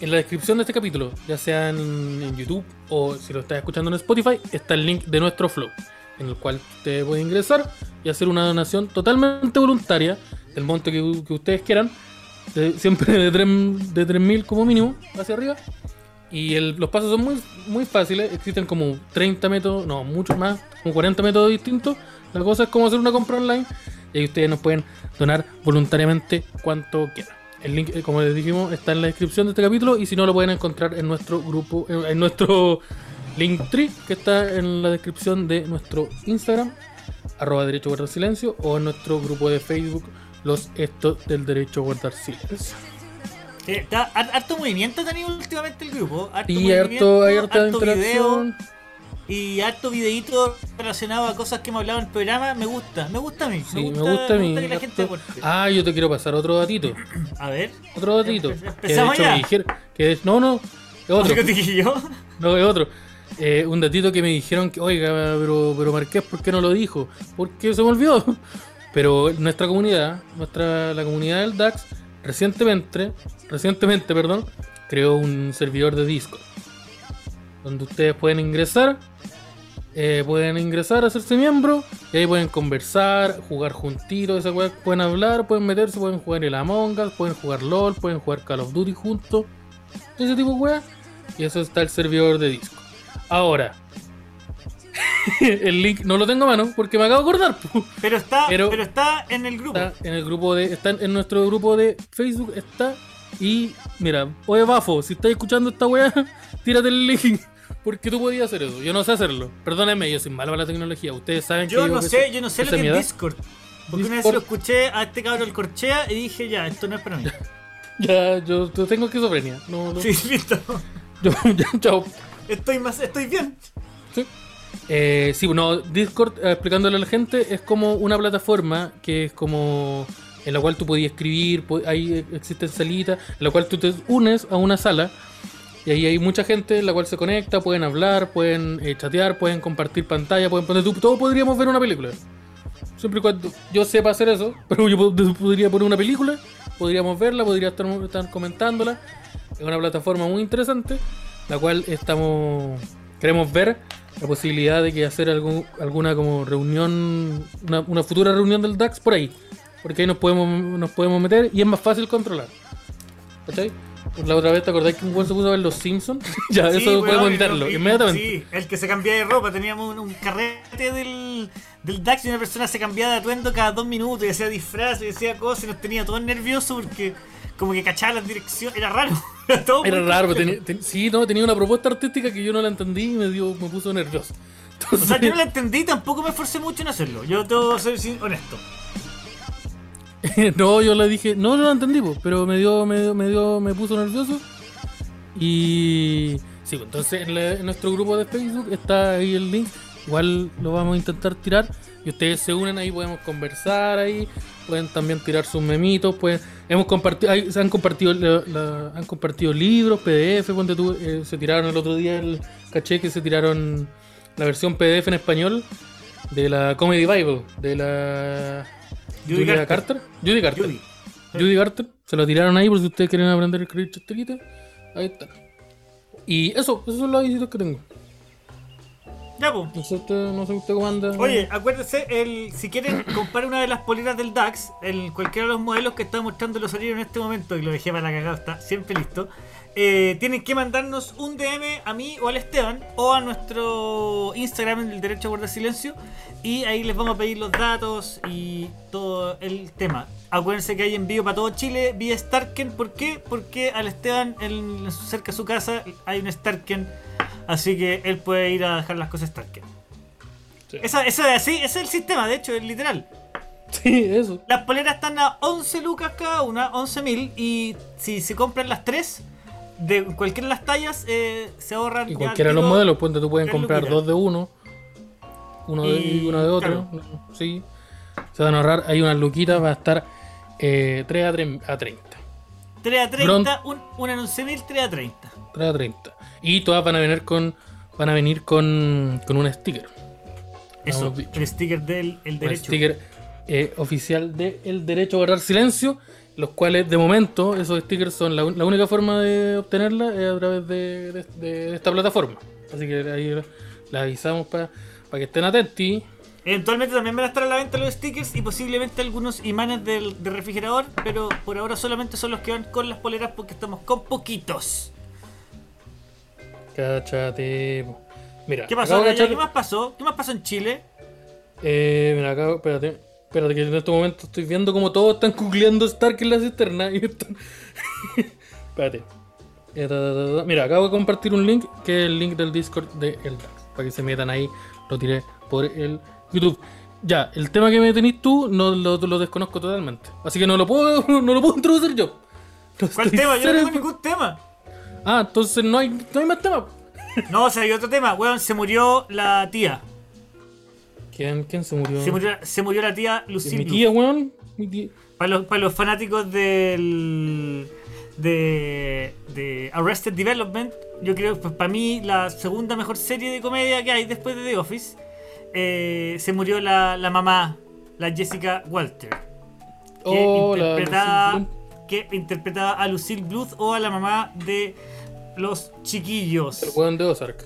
En la descripción de este capítulo, ya sea en, en YouTube o si lo estás escuchando en Spotify, está el link de nuestro flow, en el cual usted puede ingresar y hacer una donación totalmente voluntaria, del monto que, que ustedes quieran, siempre de 3 de 3.000 como mínimo, hacia arriba. Y el- los pasos son muy, muy fáciles, existen como 30 métodos, no, muchos más, como 40 métodos distintos. La cosa es cómo hacer una compra online y ahí ustedes nos pueden donar voluntariamente cuanto quieran. El link, eh, como les dijimos, está en la descripción de este capítulo y si no lo pueden encontrar en nuestro grupo, en, en nuestro Linktree, que está en la descripción de nuestro Instagram, arroba derecho a guardar silencio, o en nuestro grupo de Facebook, los estos del derecho a guardar silencio. Está- har- harto movimiento ha tenido últimamente el grupo. Harto Y harto, hay harta harto video y harto videíto relacionado a cosas que hemos hablado en el programa. Me gusta, me gusta a mí. Sí, me gusta a mí. que la gente. Ah, yo te quiero pasar otro datito. A ver. Otro datito. Que de hecho ya. me dijeron. Que de- no, no, es otro. ¿Qué yo? No, es otro. Eh, un datito que me dijeron que, oiga, pero, pero Marqués, ¿por qué no lo dijo? Porque se me olvidó. Pero nuestra comunidad, nuestra, la comunidad del DAX, recientemente, recientemente, creó un servidor de Discord. Donde ustedes pueden ingresar, eh, pueden ingresar, hacerse miembro, y ahí pueden conversar, jugar juntitos, pueden hablar, pueden meterse, pueden jugar el Among Us, pueden jugar LOL, pueden jugar Call of Duty juntos, ese tipo de weá. Y eso está el servidor de Discord. Ahora, el link no lo tengo a mano porque me acabo de acordar. Pero está, Pero- pero, está en el grupo. Está en el grupo de, está en nuestro grupo de Facebook, está. Y mira, oye Bafo, si estás escuchando esta weá, tírate el link. Porque tú podías hacer eso. Yo no sé hacerlo. Perdónenme, yo soy malo para la tecnología. Ustedes saben que Yo no sé, yo no sé lo que es. Discord. Porque una vez lo escuché a este cabrón el corchea y dije, ya, esto no es para mí. Ya, yo, yo tengo esquizofrenia. No, no. Sí, listo. Yo, ya, chao. Estoy más, estoy bien. Sí. Eh, sí, no, Discord, eh, explicándole a la gente, es como una plataforma que es como en la cual tú podías escribir, ahí eh, existen salitas, en la cual tú te unes a una sala y ahí hay mucha gente en la cual se conecta, pueden hablar, pueden eh, chatear, pueden compartir pantalla, pueden poner, todos podríamos ver una película. Siempre y cuando yo sepa hacer eso, pero yo pod- podría poner una película, podríamos verla, podría estar, estar comentándola. Es una plataforma muy interesante, la cual estamos queremos ver la posibilidad de que hacer algún, alguna como reunión, una, una futura reunión del DAX por ahí, porque ahí nos podemos nos podemos meter y es más fácil controlar. ¿Cachai? La otra vez te acordás que un buen se puso a ver los Simpsons. ya, Sí, eso podemos evitarlo inmediatamente. Sí, el que se cambia de ropa. Teníamos un, un carrete del, del DAX y una persona se cambiaba de atuendo cada dos minutos y hacía disfraz y decía cosas y nos tenía todos nerviosos porque como que cachaba las direcciones. Era raro. Era raro, tenía- ten- sí, no, tenía una propuesta artística que yo no la entendí y me dio, me puso nervioso. O sea, yo no la entendí y tampoco me esforcé mucho en hacerlo. Yo que ser honesto. no, yo le dije, no, no lo entendí, pero me dio, me dio, me dio, me puso nervioso. Y sí, pues, entonces en, la- en nuestro grupo de Facebook está ahí el link. Igual lo vamos a intentar tirar. Y ustedes se unen ahí, podemos conversar ahí. Pueden también tirar sus memitos. Pueden, hemos compartido, ahí se han compartido, la- la- han compartido libros, PDF. Ponte tú, eh, se tiraron el otro día el caché que se tiraron la versión PDF en español de la Comedy Bible, de la Judy Julia Carter. Carter. Judy Carter. Judy. Judy Carter. Se lo tiraron ahí por si ustedes quieren aprender a escribir chasteritas. Ahí está. Y eso, esos son los avisitos que tengo. Ya, pues. No sé usted, no sé usted cómo anda. Oye, acuérdense, el, si quieren comprar una de las poleras del DAX, el, cualquiera de los modelos que está mostrando los salieron en este momento, y lo dejé para la cagada, está siempre listo, eh, tienen que mandarnos un DM a mí o al Esteban, o a nuestro Instagram del Derecho a Guardar Silencio, y ahí les vamos a pedir los datos y todo el tema. Acuérdense que hay envío para todo Chile vía Starken, ¿por qué? Porque al Esteban, en- cerca de su casa, hay un Starken, así que él puede ir a dejar las cosas Starken. Sí. Esa, esa es así, ese es el sistema, de hecho, es literal. Sí, eso. Las poleras están a 11 lucas cada una, 11.000 y si se compran las tres de cualquiera de las tallas, eh, se ahorran. Y cualquiera de los modelos, ponte tú pueden comprar dos de uno. Uno de Y, y uno de otro. Sí. Se van a ahorrar. Hay unas luquitas, va a estar eh, 3 a, 3 a 30. 3 a 30, un, una en 11.000, 3 a 30. 3 a 30. Y todas van a venir con. Van a venir con, con un sticker. Eso, el sticker del el derecho. sticker eh, oficial de El Derecho a Guardar Silencio, los cuales de momento esos stickers son la, única forma de obtenerla es a través de, de- de esta plataforma. Así que ahí la avisamos para que estén atentos. Eventualmente también van a estar a la venta los stickers y posiblemente algunos imanes del, del refrigerador, pero por ahora solamente son los que van con las poleras porque estamos con poquitos. Cáchate. Mira, ¿Qué pasó? cachar- ¿Qué más pasó? ¿Qué más pasó en Chile? Eh, mira, acabo, espérate. Espérate que en este momento estoy viendo como todos están googleando Stark en la cisterna y están... Espérate. Eh. Mira, acabo de compartir un link que es el link del Discord de el Dax. Para que se metan ahí, lo tiré por el YouTube. Ya, el tema que me tenés tú no lo, lo desconozco totalmente. Así que no lo puedo, no lo puedo introducir yo. No ¿Cuál tema? Yo no tengo ningún tema. Ah, entonces no hay, no hay más tema. No, o sea, hay otro tema. Weón, se murió la tía. ¿Quién, quién se murió? Se murió, se murió la tía Mi Lucille. tía, weón. Mi tía. Para los, para los fanáticos del. De, de Arrested Development, yo creo que para mí la segunda mejor serie de comedia que hay después de The Office, eh, se murió la, la mamá, la Jessica Walter, que, Oh, interpretaba, que interpretaba a Lucille Bluth o a la mamá de los chiquillos. El weón de Ozark.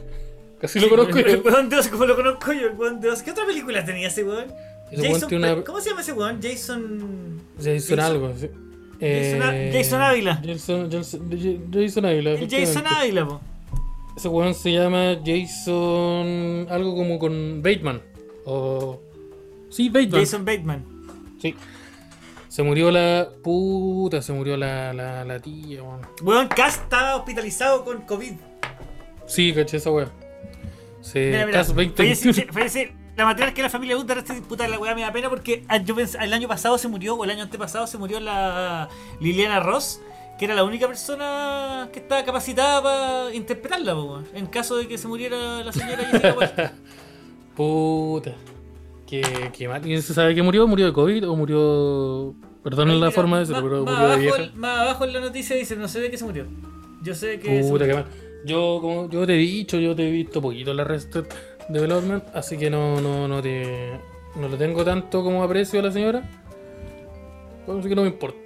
Casi lo conozco El yo. weón de Oz, como lo conozco yo, el weón de Oz. ¿Qué otra película tenía ese weón? Weón Jason, una- ¿Cómo se llama ese weón? Jason. Jason algo. sí. Eh, Jason Ávila. Jason, Jason, Ávila. El Jason. Ávila, po. Ese weón se llama Jason. Algo como con Bateman. O. Sí, Bateman. Jason Bateman. Sí. Se murió la. Puta, se murió la, la, la tía, weón. Weón, Cass estaba hospitalizado con COVID. Sí, caché esa weá. Se. Mira, mira. Cas 20. Fallece, fallece la matriarca que la familia Luther, este puta la weá me da pena porque ah, yo pensé, el año pasado se murió, o el año antepasado se murió la Liliana Ross, que era la única persona que estaba capacitada para interpretarla, po, en caso de que se muriera la señora Jessica. Puta. Mal. ¿Y se sabe que murió? ¿Murió de COVID o murió.? Perdonen la Mira, forma de decirlo, pero murió de vieja. más abajo en la noticia dice, no sé de qué se murió. Yo sé que... se Puta, qué murió. mal. Yo, como yo te he dicho, yo te he visto poquito la Arrested Development, así que no, no, no te. No le tengo tanto como aprecio a la señora. Pues, Así que no me importa.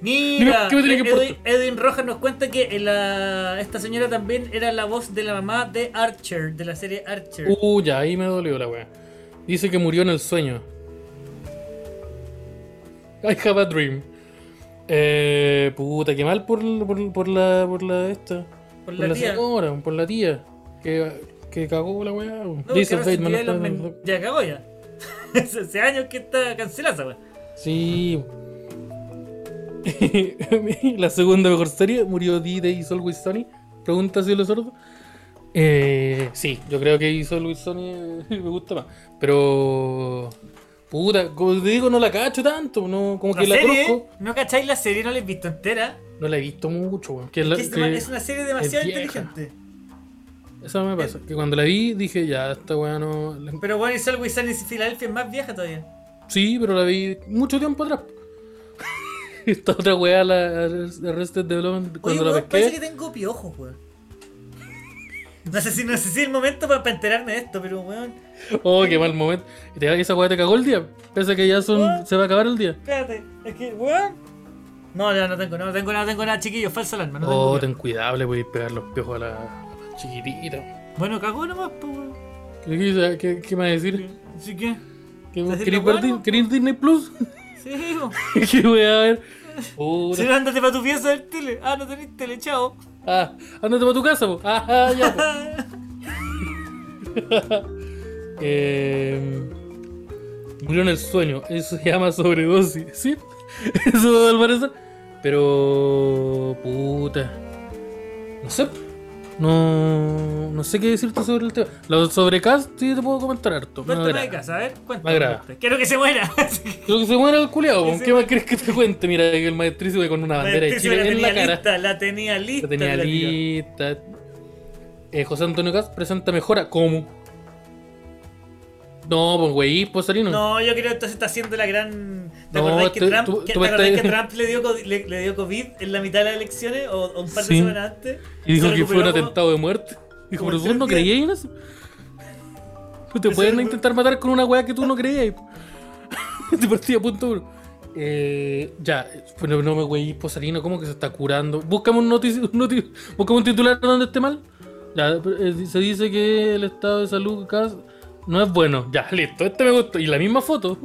Mira, ¿Qué me tiene que Edwin? Edwin Rojas nos cuenta que la- esta señora también era la voz de la mamá de Archer, de la serie Archer. Uh, ya, ahí me dolió la wea. Dice que murió en el sueño. I have a dream. Eh, puta, qué mal por, por, por la. por la esta. Por la tía. señora, por la tía. Que, que cagó la weá. No, Dice porque Bateman. No está- Ya cagó ya. Hace años que está cancelada wea. Sí. la segunda mejor serie murió D-Day Always Sunny. Pregunta si lo sordo. Eh, sí, yo creo que hizo Luis Sony me gusta más. Pero. Puta, como te digo, no la cacho tanto. No, como La que la conozco. ¿no cacháis la serie? ¿No la he visto entera? No la he visto mucho, weón. Que la- Que es, que- es una serie demasiado vieja. inteligente. Eso me pasa. Que cuando la vi dije, ya, esta weá no. la- Pero bueno, y Sunny en Filadelfia es más vieja todavía. Sí, pero la vi mucho tiempo atrás. Esta otra weá, la Arrested Development, Oye, cuando la weón, parece que pesqué. tengo piojos, weón. No sé si, no sé si es el momento para, para enterarme de esto, pero weón. Oh, qué mal momento. Y te esa weá te cagó el día. Pese a que ya son. Se va a acabar el día. Espérate, es que, weón. No, ya no tengo, no tengo nada, tengo nada, chiquillos, falsa alarma. No Oh, ten cuidado, le podéis pegar los piojos a la chiquitita. Bueno, cagó nomás, pues. ¿Qué, qué, me va a decir? Que, ¿Qué, ¿Estás ¿Queréis haciendo ver Di- bueno? ¿Queréis Disney Plus? sí. ¿Qué voy a ver? Si no, ándate para tu pieza del tele. Ah, no tenés tele, chao. Ah, ándate para tu casa, po. Ah, ah, ya, po. Eh, murió en el sueño. Eso se llama sobredosis. ¿Sí? Eso al parecer. Pero. Puta. No sé. No. No sé qué decirte sobre el tema. Lo sobre Cast sí te puedo comentar harto. Me Cuéntame de casa, a ver, Me cuéntame. Quiero que se muera. Creo que se muera el culiao. Que ¿Con qué más crees que te cuente? Mira, que el maestrísimo con una bandera de Maestrísimo la Chile en tenía la cara. lista, la tenía lista. La tenía lista. Eh, José Antonio Cast presenta mejora. ¿Cómo? No, pues güey, pues. No, yo creo que entonces está haciendo la gran. ¿Te No, acordás que, tú- Trump, tú- que, tú ¿te acordás estás- que Trump le dio, le, le dio COVID en la mitad de las elecciones o, o un par de Sí. semanas antes? y dijo que fue un como- atentado de muerte. Dijo, pero tú no creías en eso. Tú te pueden intentar matar con una weá que tú no creías. de partida punto uno. Eh, ya, pero no me güey, Posarino, ¿cómo que se está curando? Búscame un, notici un un titular donde esté mal. Ya, eh, se dice que el estado de salud acá no es bueno. Ya, listo, este me gustó. Y la misma foto.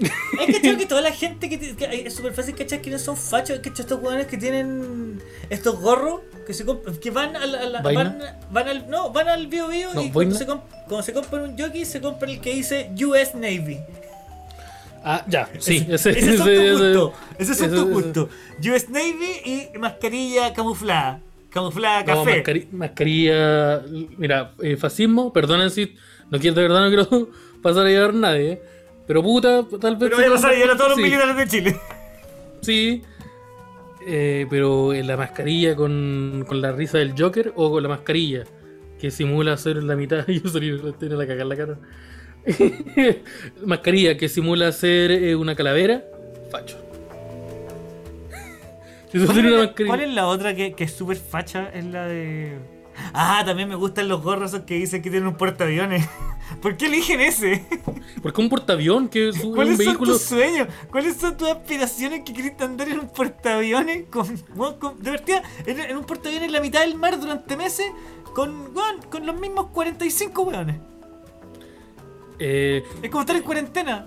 Es que que toda la gente que, que- es súper fácil cachar que no son fachos, que estos hueones que tienen estos gorros que se que van al, van, van al no, van al bio bio No, y cuando se, cuando se compran un jockey se compra el que dice US Navy. Ah, ya, sí, ese, Ese es ese- tu ese- gusto. Ese es ese- tu ese- gusto. US Navy y mascarilla camuflada. Camuflada No, café. mascari- mascarilla. Mira, eh, fascismo, perdonen si. No quiero, de verdad no quiero pasar a llevar a nadie. eh, Pero puta, tal vez. Pero voy a pasar a llevar a todos los militares de Chile. Sí. Eh, pero en la mascarilla con, con la risa del Joker o con la mascarilla que simula ser la mitad. Yo solito tiene la cagar en la cara. mascarilla que simula ser eh, una calavera. Facho. Si tú ¿Cuál, tienes es una la, mascarilla. cuál es la otra que, que es súper facha? Es la de. Ah, también me gustan los gorros que dicen que tienen un portaaviones. ¿Por qué eligen ese? Porque un portaavión que es un ¿Cuáles son vehículo. tus sueños? ¿Cuáles son tus aspiraciones que querés andar en un portaaviones? Con, con- de verdad, en, en un portaaviones en la mitad del mar durante meses con, con los mismos 45 weones. Eh, Es como estar en cuarentena.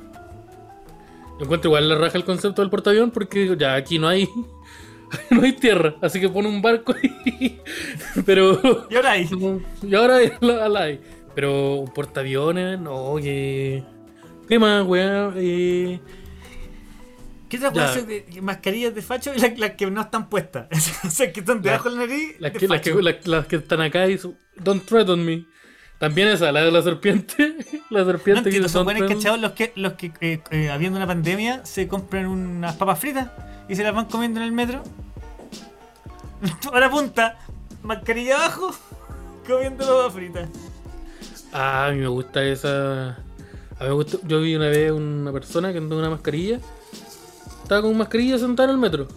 Encuentro igual la raja el concepto del portaavión porque ya aquí no hay no hay tierra, así que pone un barco ahí. Pero Y ahora ahí. y ahora la, la hay. Pero un portaaviones, no, que ¿Qué más, weá? Eh, ¿Qué otra Ya. cosa de mascarillas de facho? Y las las que no están puestas. o sea, que están debajo de la nariz. las, que, las, que, facho. las- las que están acá y su- Don't tread on me. También esa, la de la serpiente. La No serpiente que entiendo, dice, son "Don't buenos cachados los que, los que eh, eh, habiendo una pandemia, se compran unas papas fritas y se las van comiendo en el metro. A la punta, mascarilla abajo, comiendo papas fritas. Ah, a mí me gusta esa. A mí me gusta. Yo vi una vez una persona que andaba con una mascarilla. Estaba con mascarilla sentada en el metro.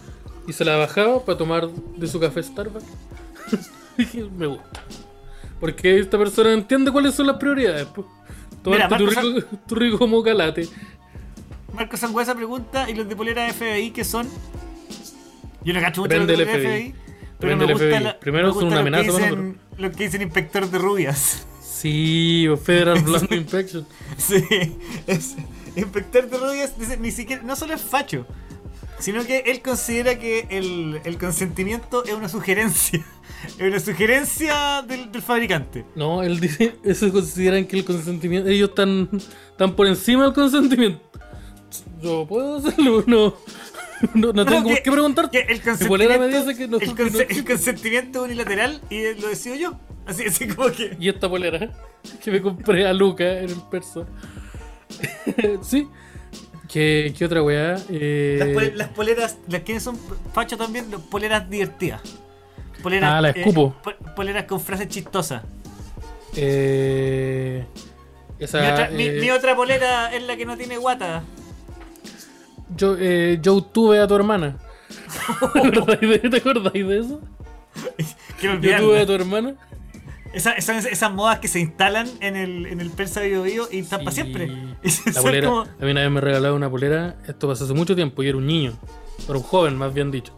Y se la bajaba para tomar de su café Starbucks. Me gusta. Porque esta persona entiende cuáles son las prioridades. po. Mira, tu, rico, tu rico mocalate. Marco Sangüesa pregunta, ¿y los de polera FBI qué son? Yo no cacho mucho los de del FBI. FBI. pero me gusta FBI. la- Primero me son gusta una lo que amenaza para dicen- Lo que dicen inspector de rubias. Sí, o Federal Blonde Inspection. Sí, es, inspector de rubias dice, ni siquiera, no solo es facho, sino que él considera que el, el consentimiento es una sugerencia. Es una sugerencia del, del fabricante. No, él dice, eso consideran que el consentimiento, ellos están, están por encima del consentimiento. Yo puedo hacerlo, no, no, no tengo que- por qué preguntar. Que el me consentimiento, dice que no, el, que no conse- el consentimiento es unilateral y lo decido yo. Así, así como que... Y esta polera que me compré a Luca en el persa. sí. ¿Qué, qué otra weá? Eh, Las, las poleras, las que son facho también, poleras divertidas. Poleras, Ah, la escupo. po- poleras con frases chistosas. eh, esa, Mi otra, mi- eh, mi otra polera es la que no tiene guata. yo, eh, yo tuve a tu hermana. ¿Te acordáis de, ¿te acordáis de eso? Yo tuve a tu hermana. Esa- esas, esas modas que se instalan en el, en el Persa Bio Bio y están para siempre. La polera, como- a mí una vez me regalaron una polera, esto pasó hace mucho tiempo, yo era un niño, era un joven más bien dicho,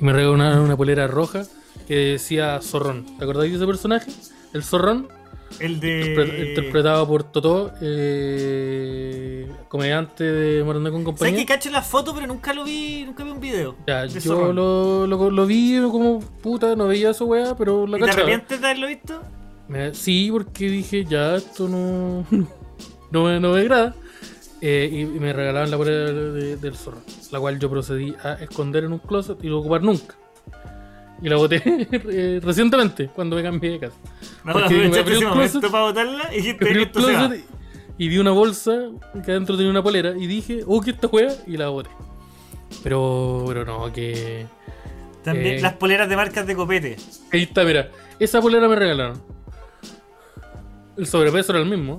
y me regalaron una, polera roja que decía Zorrón. ¿Te acordáis de ese personaje? El Zorrón, el de. interpretado por Totó, eh, comediante de Morandé con ¿Sabes compañía. que cacho la foto, pero nunca lo vi, nunca vi un video? Ya, yo lo, lo, lo vi como puta, no veía eso weá, pero la ¿Y te arrepientes de haberlo visto? Me- sí, porque dije, ya, esto no, no, me, no me agrada. Eh, y, me regalaban la polera de- del zorro, la cual yo procedí a esconder en un closet y no ocupar nunca. Y la boté eh, recientemente, cuando me cambié de casa. No, Porque me ese un closet, para botarla y Abrí esto se va. y vi una bolsa que adentro tenía una polera y dije, oh, que esta juega, y la boté. Pero, pero no, que. También Eh. las poleras de marcas de copete. Ahí está, mira. Esa polera me regalaron. El sobrepeso era el mismo.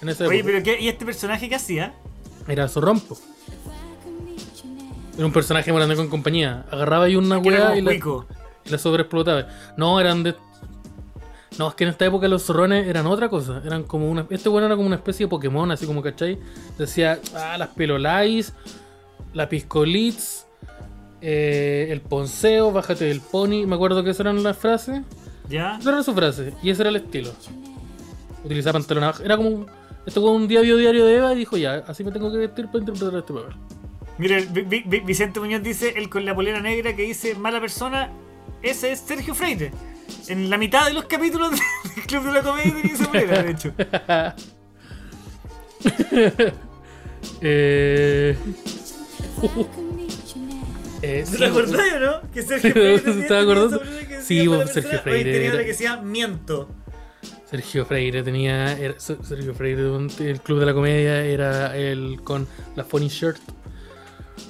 En esa Oye, época. pero ¿qué? ¿Y este personaje qué hacía? Era Zorrompo. Era un personaje morando con compañía. Agarraba ahí una weá y la, y la sobreexplotaba. No, eran de. No, es que en esta época los zorrones eran otra cosa. Eran como una. Este bueno era como una especie de Pokémon, así como, ¿cachai? Decía, ah, las pelolais, la piscolits, eh, el ponceo, bájate del pony. Me acuerdo que esas eran las frases. ¿Ya? Esa era su frase, y ese era el estilo. Utilizaba pantalón abajo. Era como. un- Esto fue un diario diario de Eva y dijo, ya, así me tengo que vestir para interpretar este papel. Mira, Vi- Vi- Vi- Vicente Muñoz dice, el con la polera negra que dice mala persona, ese es Sergio Freire. En la mitad de los capítulos del Club de la Comedia tenía esa polera, de hecho. Eh... eh, ¿Te sí, acordás o no? Que Sergio Freire polera que Sí, la Sergio Freire Tenía una que decía miento. Sergio Freire tenía. era- Sergio Freire, el club de la comedia, era el con la funny shirt.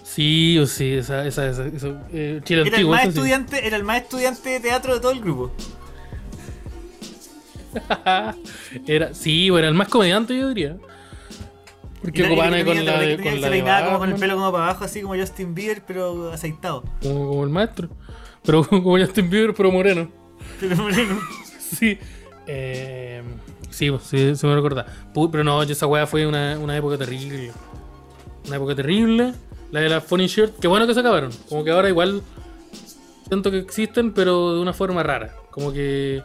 Sí, o sí, esa, esa, esa, eso, eh, Chile Era el, antiguo, más eso sí. estudiante, era el más estudiante de teatro de todo el grupo. Era, sí, bueno, el más comediante, yo diría. Porque y ocupaban con la de. Con se la de peinaba como con el pelo como para abajo, así como Justin Bieber, pero aceitado. como, como el maestro. Pero como Justin Bieber, pero moreno. Pero moreno. Sí. Eh, sí, pues, sí, se me recuerda. Pero no, esa weá fue una, una época terrible. Una época terrible. La de la funny shirt, qué bueno que se acabaron. Como que ahora igual siento que existen, pero de una forma rara. Como que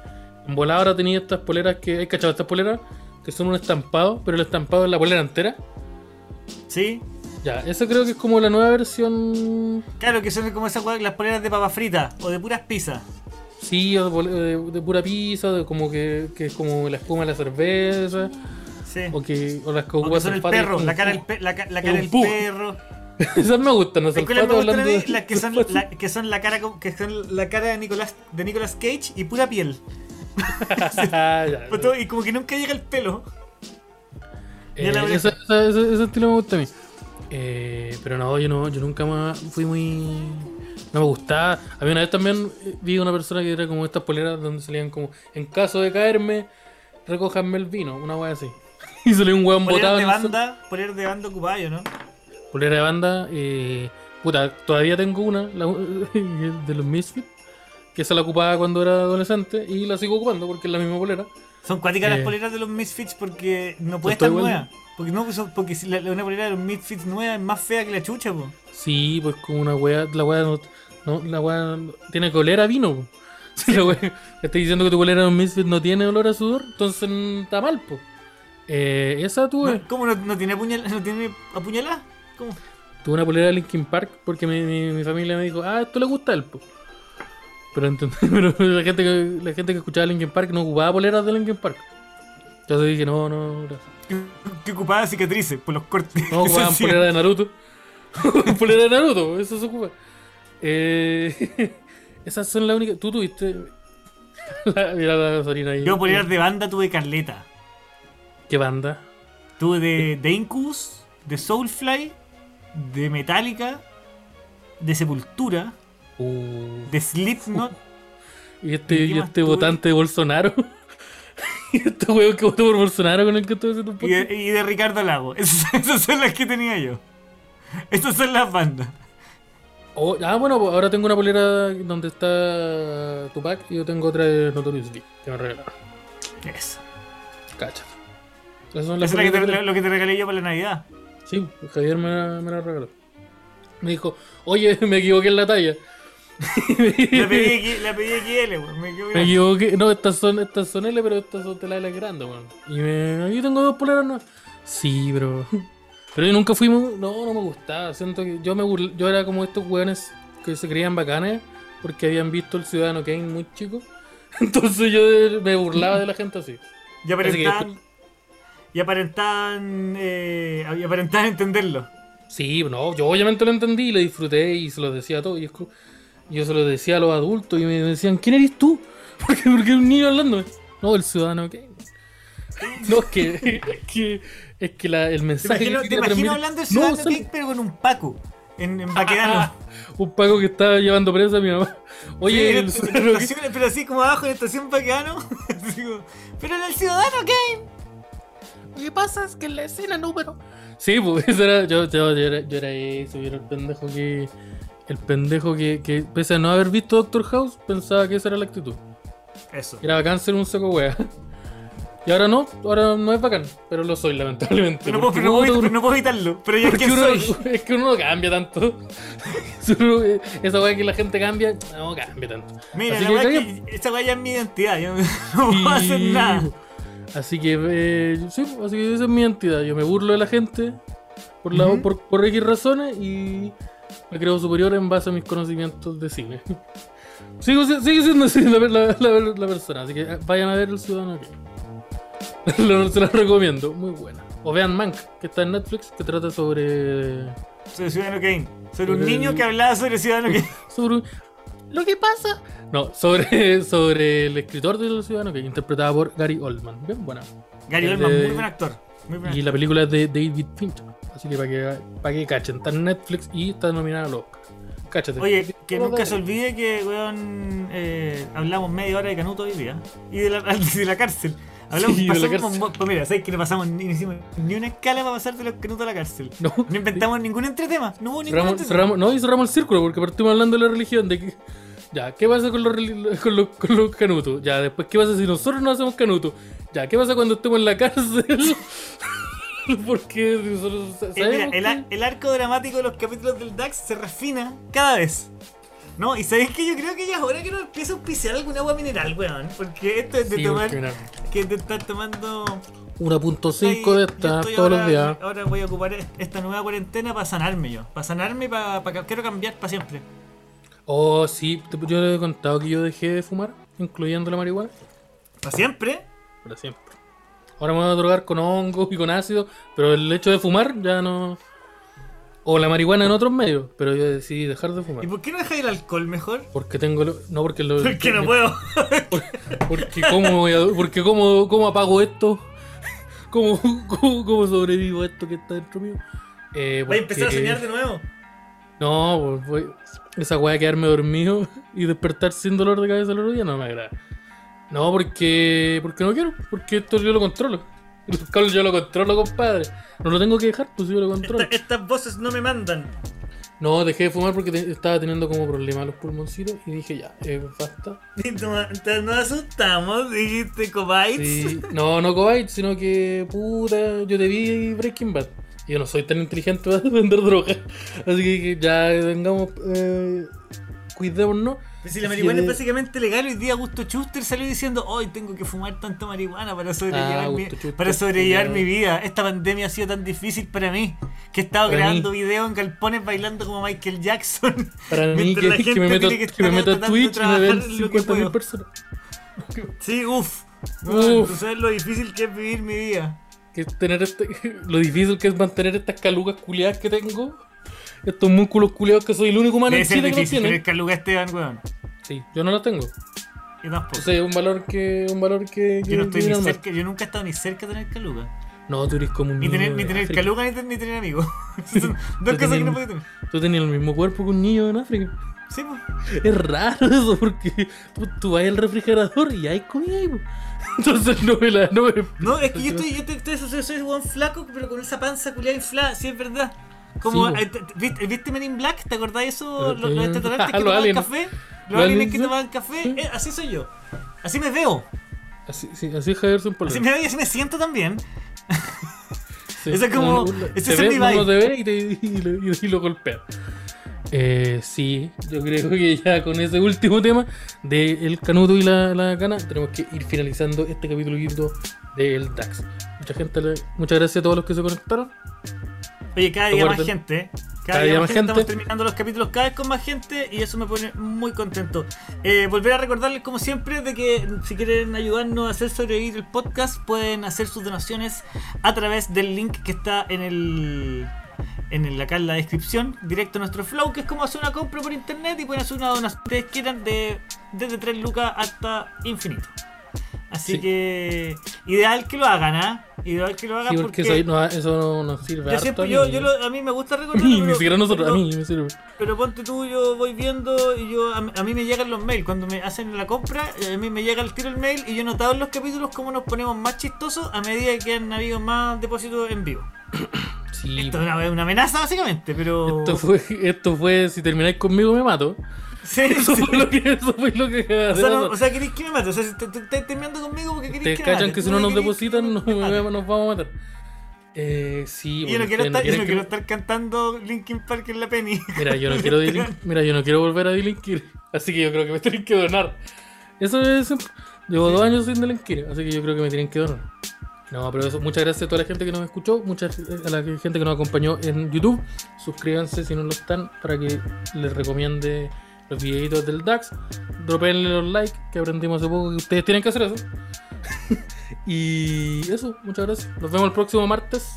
en volada ahora tenía estas poleras que. ¿Hay cachado estas poleras? Que son un estampado, pero el estampado es la polera entera. Sí. Ya, esa creo que es como la nueva versión. Claro, que son como esas las poleras de papa frita o de puras pizzas. Sí, o de, pole- de- de pura pizza, de como que, que es como la espuma de la cerveza. Sí. O que o las que O que ocupas son el sulfato y es perro, la cara del, pe- la, ca- la Es cara del perro. Esas me gustan, los ¿Sabes cuáles me olfatos gustan a hablando mí? de- Las que son, la, que son la cara que son la cara de Nicolas, de Nicolas Cage y pura piel. Ah, ya, Pues Y como que nunca llega el pelo. Eh, ese estilo me gusta a mí. Eh, pero no, yo no, yo nunca más fui muy. No me gustaba. A mí una vez también eh, vi una persona que era como estas poleras donde salían como, en caso de caerme, recójanme el vino, una wea así. Y salía un weón botado. de el banda, poleras de banda ocupayo, ¿no? Polera de banda, eh, puta, todavía tengo una la- de los Misfits, que se la ocupaba cuando era adolescente y la sigo ocupando porque es la misma polera. Son cuáticas Eh. las poleras de los Misfits porque no puede estar nueva. Porque no, porque si la, la- una polera de los Misfits nueva es más fea que la chucha, po. Sí, pues como una wea, la wea no, no- la no- tiene que oler a vino. po. Si la wea, me estás diciendo que tu polera de un Misfit no tiene olor a sudor, entonces está mal, pues. Eh, esa tuve, No, ¿Cómo no, no tiene apuñal, no tiene apuñalada? ¿Cómo? tuve una polera de Linkin Park porque mi, mi- mi familia me dijo, ah, esto le gusta a él, po. Pero, pero la, gente que, la gente que escuchaba Linkin Park no ocupaba poleras de Linkin Park. Entonces dije, no, no, gracias. Que, que ocupaba cicatrices por los cortes. No, ocupaban polera de Naruto. polera de Naruto, eso se ocupa. Eh, esas son las únicas. Tú tuviste. La, mira la Sarina ahí. Yo poleras de banda tuve Carleta. ¿Qué banda? Tuve de, de Incubus, de Soulfly, de Metallica, de Sepultura, Uh, de Slipknot. y este, ¿y este votante de Bolsonaro. y este weón que votó por Bolsonaro con el que estuve haciendo un Y podcast. de, y de Ricardo Lago. Esas, esas son las que tenía yo. Estas son las bandas. Oh, ah, bueno, pues ahora tengo una polera donde está Tupac y yo tengo otra de Notorious Big que me regalaron. Eso. Cacha. Esas son las Eso es lo que, poleras te, que lo que te regalé yo para la Navidad. Sí, Javier me la, me la regaló. Me dijo, oye, me equivoqué en la talla. La pedí, aquí- la pedí XL, weón. Me equivoqué. No, estas son, estas son L, pero estas son telas L grandes, weón. Y me, aquí tengo dos poleras nuevas. Sí, pero. Pero yo nunca fui muy. No, no me gustaba. Siento que yo me burl- yo era como estos weones que se creían bacanes porque habían visto el Ciudadano Kane muy chico. Entonces yo me burlaba de la gente así. Y aparentaban. Y aparentaban. Eh, y aparentaban entenderlo. Sí, no, yo obviamente lo entendí y lo disfruté y se lo decía a todos. Y es yo se lo decía a los adultos y me decían, ¿quién eres tú? Porque, porque un niño hablando. No, el ciudadano Kane. No, es que, es que, es que la- el Te mensaje imagino, que te imagino hablando de No, Ciudadano sale- Kane, pero con un Paco. En, en Baquedano. un Paco que estaba llevando presa a mi mamá. Oye, Sí, el pero así como abajo en estación Baquedano. pero en el Ciudadano Kane. Lo que pasa es que en la escena número. Sí, pues eso era. Yo, yo, yo era, yo era eso, yo era el pendejo que. El pendejo que, que, pese a no haber visto Doctor House, pensaba que esa era la actitud. Eso. Era bacán ser un seco wea. Y ahora no, ahora no es bacán, pero lo soy lamentablemente. No puedo, no, puedo, no puedo evitarlo, pero ya es que uno- soy. es que uno no cambia tanto. Uno- esa wea que la gente cambia, no cambia tanto. Mira, Así la que weá es que esta weá ya es mi identidad. Yo no puedo hacer nada. Así que, eh, sí, así que esa es mi identidad. Yo me burlo de la gente por, la, por, por X razones y me creo superior en base a mis conocimientos de cine. Sigo, si- sigue siendo así la, la- persona, así que eh, vayan a ver El Ciudadano. Kane. Lo- Se la recomiendo, muy buena. O vean Mank, que está en Netflix, que trata sobre. Soy Ciudadano Kane. Sobre un Sobre niño que hablaba sobre Ciudadano Kane. sobre un- lo que pasa. No, sobre, sobre el escritor de Los Ciudadanos, que interpretaba por Gary Oldman. Bien buena. Gary El Oldman, de- muy buen actor. Muy buen Y la película es de David Fincher. Así que para que, para que cachen, está en Netflix y está nominada a los Oscar. Cáchate. Oye, que nunca se olvide que, weón, eh, hablamos media hora de Canuto hoy día. Y de la, de la cárcel. Hablamos, Sí, pasamos pues mira, ¿sabes que no pasamos ni, ni hicimos ni una escala para pasar de los Canutos a la cárcel? No, No inventamos ningún entretema. No hubo ningún cerramos, no, y cerramos el círculo porque partimos hablando de la religión. De que, ya, ¿qué pasa con los, con los, con los canutos? Ya, después, ¿qué pasa si nosotros no hacemos canutos? Ya, ¿qué pasa cuando estemos en la cárcel? porque nosotros Eh, mira, el, el arco dramático de los capítulos del DAX se refina cada vez. ¿No? Y sabéis que yo creo que ya es hora que nos empiece a auspiciar alguna agua mineral, weón. Porque esto es de Sí, tomar. mira, Que de estar tomando. 1.5 de esta todos ahora, los días. Ahora voy a ocupar esta nueva cuarentena para sanarme yo. Para sanarme y para, para quiero cambiar para siempre. Oh, sí, te- yo le he contado que yo dejé de fumar, incluyendo la marihuana, ¿Para siempre? para siempre. Ahora me voy a drogar con hongos y con ácido, pero el hecho de fumar ya no. O la marihuana en otros medios, pero yo decidí dejar de fumar. ¿Y por qué no dejáis el alcohol mejor? Porque tengo. lo- No, porque lo. Porque no puedo. Porque cómo, voy a- porque cómo, cómo apago esto. ¿Cómo, cómo, cómo sobrevivo esto que está dentro mío. Eh, Voy a empezar a porque- soñar de nuevo. No, pues voy. Esa weá de quedarme dormido y despertar sin dolor de cabeza el otro día no me agrada. No, porque. Porque no quiero. Porque esto yo lo controlo. El yo lo controlo, compadre. No lo tengo que dejar, pues yo lo controlo. Esta- estas voces no me mandan. No, dejé de fumar porque te- estaba teniendo como problema los pulmoncitos y dije ya, eh, basta. No- entonces nos asustamos, dijiste Cobites. Sí, no, no Cobite, sino que puta, yo te vi Breaking Bad. Y Yo no soy tan inteligente para vender droga. Así que ya tengamos. Eh, cuidémonos. Si la marihuana es básicamente legal, hoy día Augusto Schuster salió diciendo, hoy tengo que fumar tanto marihuana para sobrellevar, Ah, mi, Schuster, para sobrellevar mi vida. Esta pandemia ha sido tan difícil para mí que he estado Para grabando mí. videos en galpones bailando como Michael Jackson. Para mí, Mientras la que, que gente me meto, tiene que me meto a Twitch y me ven trabajar lo que 50.000 puedo. personas. Sí, uff. Uf. Tú sabes lo difícil que es vivir mi vida. Que tener este, lo difícil que es mantener estas calugas culiadas que tengo. Estos músculos culiados que soy el único humano Debe en ser Chile que los difícil tiene. caluga Esteban, weón. Sí, yo no las tengo. Yo tampoco. Ese es un valor que. Un valor que. yo no estoy ni cerca, yo nunca he estado ni cerca de tener caluga. No, tú eres como un Ni niño. tener, ni de tener caluga ni, ten- ni tener amigos. Son dos cosas que no puedo tener. Tú tenías el mismo cuerpo que un niño en África. Sí, pues. Es raro eso porque tú, tú vas al refrigerador y hay comida ahí. Entonces no me la. No, me- No, es que yo estoy, yo estoy, estoy- soy, soy un flaco, pero con esa panza culiada inflada, sí es verdad. Como, Sí, eh, te- te- ¿viste, ¿viste Men in Black? ¿Te acordás de eso? Los, los te- extraterrestres que tomaban aliens. café. Los aliens que tomaban café. Eh, así soy yo. Así me veo. Así, sí, así es Javier sin Así me veo y así me siento también. Sí. Eso es como- Uno- ese es mi vibe. te ve y, te, y lo, y lo golpea. Eh, sí, yo creo que ya con ese último tema de El Canuto y la, la Cana tenemos que ir finalizando este capítulo del DAX. Mucha gente, muchas gracias a todos los que se conectaron. Oye, cada día más gente. Cada, día, más gente. Estamos terminando los capítulos cada vez con más gente y eso me pone muy contento. Eh, volver a recordarles, como siempre, de que si quieren ayudarnos a hacer sobrevivir el podcast, pueden hacer sus donaciones a través del link que está en el. En el, acá en la descripción, directo a nuestro flow, que es como hacer una compra por internet y pueden hacer una donación que ustedes quieran de, desde 3 lucas hasta infinito. Así Sí. que ideal que lo hagan, ¿ah? Ideal que lo hagan Sí, porque eso, no, eso no nos sirve. yo siempre, a mí. yo, yo lo- a mí me gusta A recordarlo. mí, ni siquiera a nosotros, a pero- mí me sirve. Pero ponte tú, yo voy viendo y yo a, mí- a mí me llegan los mails. Cuando me hacen la compra, eh, a mí me llega el tiro el mail y yo he notado en los capítulos cómo nos ponemos más chistosos a medida que han habido más depósitos en vivo. Sí, Esto es una, una amenaza, básicamente, pero. esto fue, esto fue, si termináis conmigo me mato. Sí, Eso sí. fue lo que, eso fue lo que O sea, no- o sea, queréis que me mate. O sea, si te, te- conmigo porque queréis Te que me cachan mate. que si no nos depositan que nos, nos vamos a matar. Eh, sí, Y yo no quiero, estar, yo no que- quiero estar cantando Linkin Park en la penny. Mira, yo no quiero Mira, yo no quiero volver a delinquir. Así que yo creo que me tienen que donar. Eso es. Llevo dos años sin delinquir, así que yo creo que me tienen que donar. No, pero eso, muchas gracias a toda la gente que nos escuchó, muchas a la gente que nos acompañó en YouTube. Suscríbanse si no lo están para que les recomiende los videitos del DAX. Dropenle los likes que aprendimos hace poco que ustedes tienen que hacer eso. Y eso, muchas gracias. Nos vemos el próximo martes.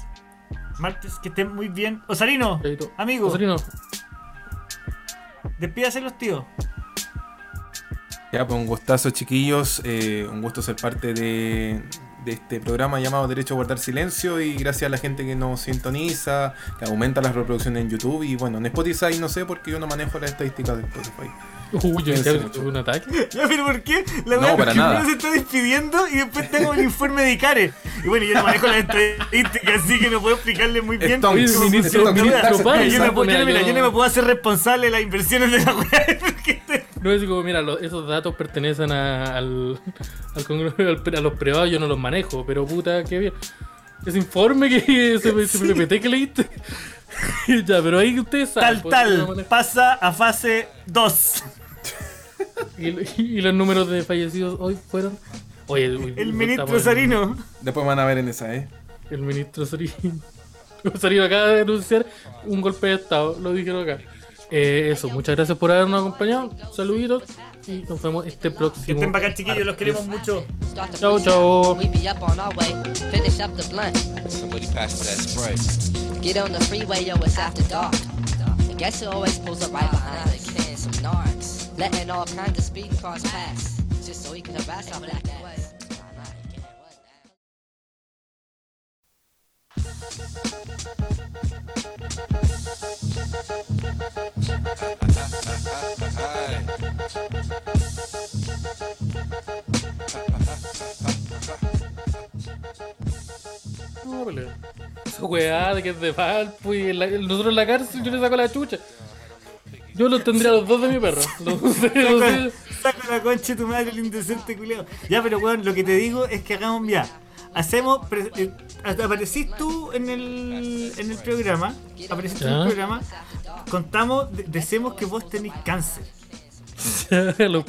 Martes, que estén muy bien. Osarino, Chaito. amigo, Osarino. despídase los tíos. Ya, pues un gustazo, chiquillos. eh, un gusto ser parte de, de este programa llamado Derecho a Guardar Silencio. Y gracias a la gente que nos sintoniza, que aumenta las reproducciones en YouTube. Y bueno, en Spotify no sé porque yo no manejo las estadísticas de Spotify. Uy, ya Cuídense ya tuve un ataque. Ya, pero ¿por qué? La No, para nada. se está despidiendo y después tengo el informe de Icare. Y bueno, yo no manejo las estadísticas, así que no puedo explicarle muy bien. Ministro, ministro, yo, no yo- yo- yo me puedo hacer responsable de las inversiones de la porque te- No es como, mira, esos datos pertenecen a, al, al congreso- al pre- a los privados, yo no los manejo, pero puta, qué bien. Ese informe que ese, ese PPT que leíste. ya, pero ahí ustedes saben. Tal, pues, no tal, pasa a fase 2. Y, y los números de fallecidos hoy fueron. Oye, uy, El ministro Sarino. Después van a ver en esa, ¿eh? El ministro Sarino. Sarino acaba de denunciar un golpe de estado, lo dijeron acá. Eh, eso, muchas gracias por habernos acompañado. Saluditos y nos vemos este Que próximo. estén bacán, chiquillos, los queremos mucho. Start to Ciao, freestyle. ciao. We be up on our way. Finish up the blunt. Somebody pass that spray. Get on the freeway, yo, it's after dark. And guess who always pulls up right behind the can? Some narcs. Letting all kinds of speed cars pass. Just so he can harass our black ass. No, pelea. Esa weá de que es de Valpo y en la- nosotros en la cárcel yo le saco la chucha. Yo los tendría a los dos de mi perro. Los dos de- los de- Saca la concha de tu madre, el indecente culiao. Ya, pero weón, lo que te digo es que hagamos ya. Hacemos. pre- eh, aparecís tú en el, en el programa. Aparecís tú en el programa. Contamos, de- decimos que vos tenés cáncer. a, los,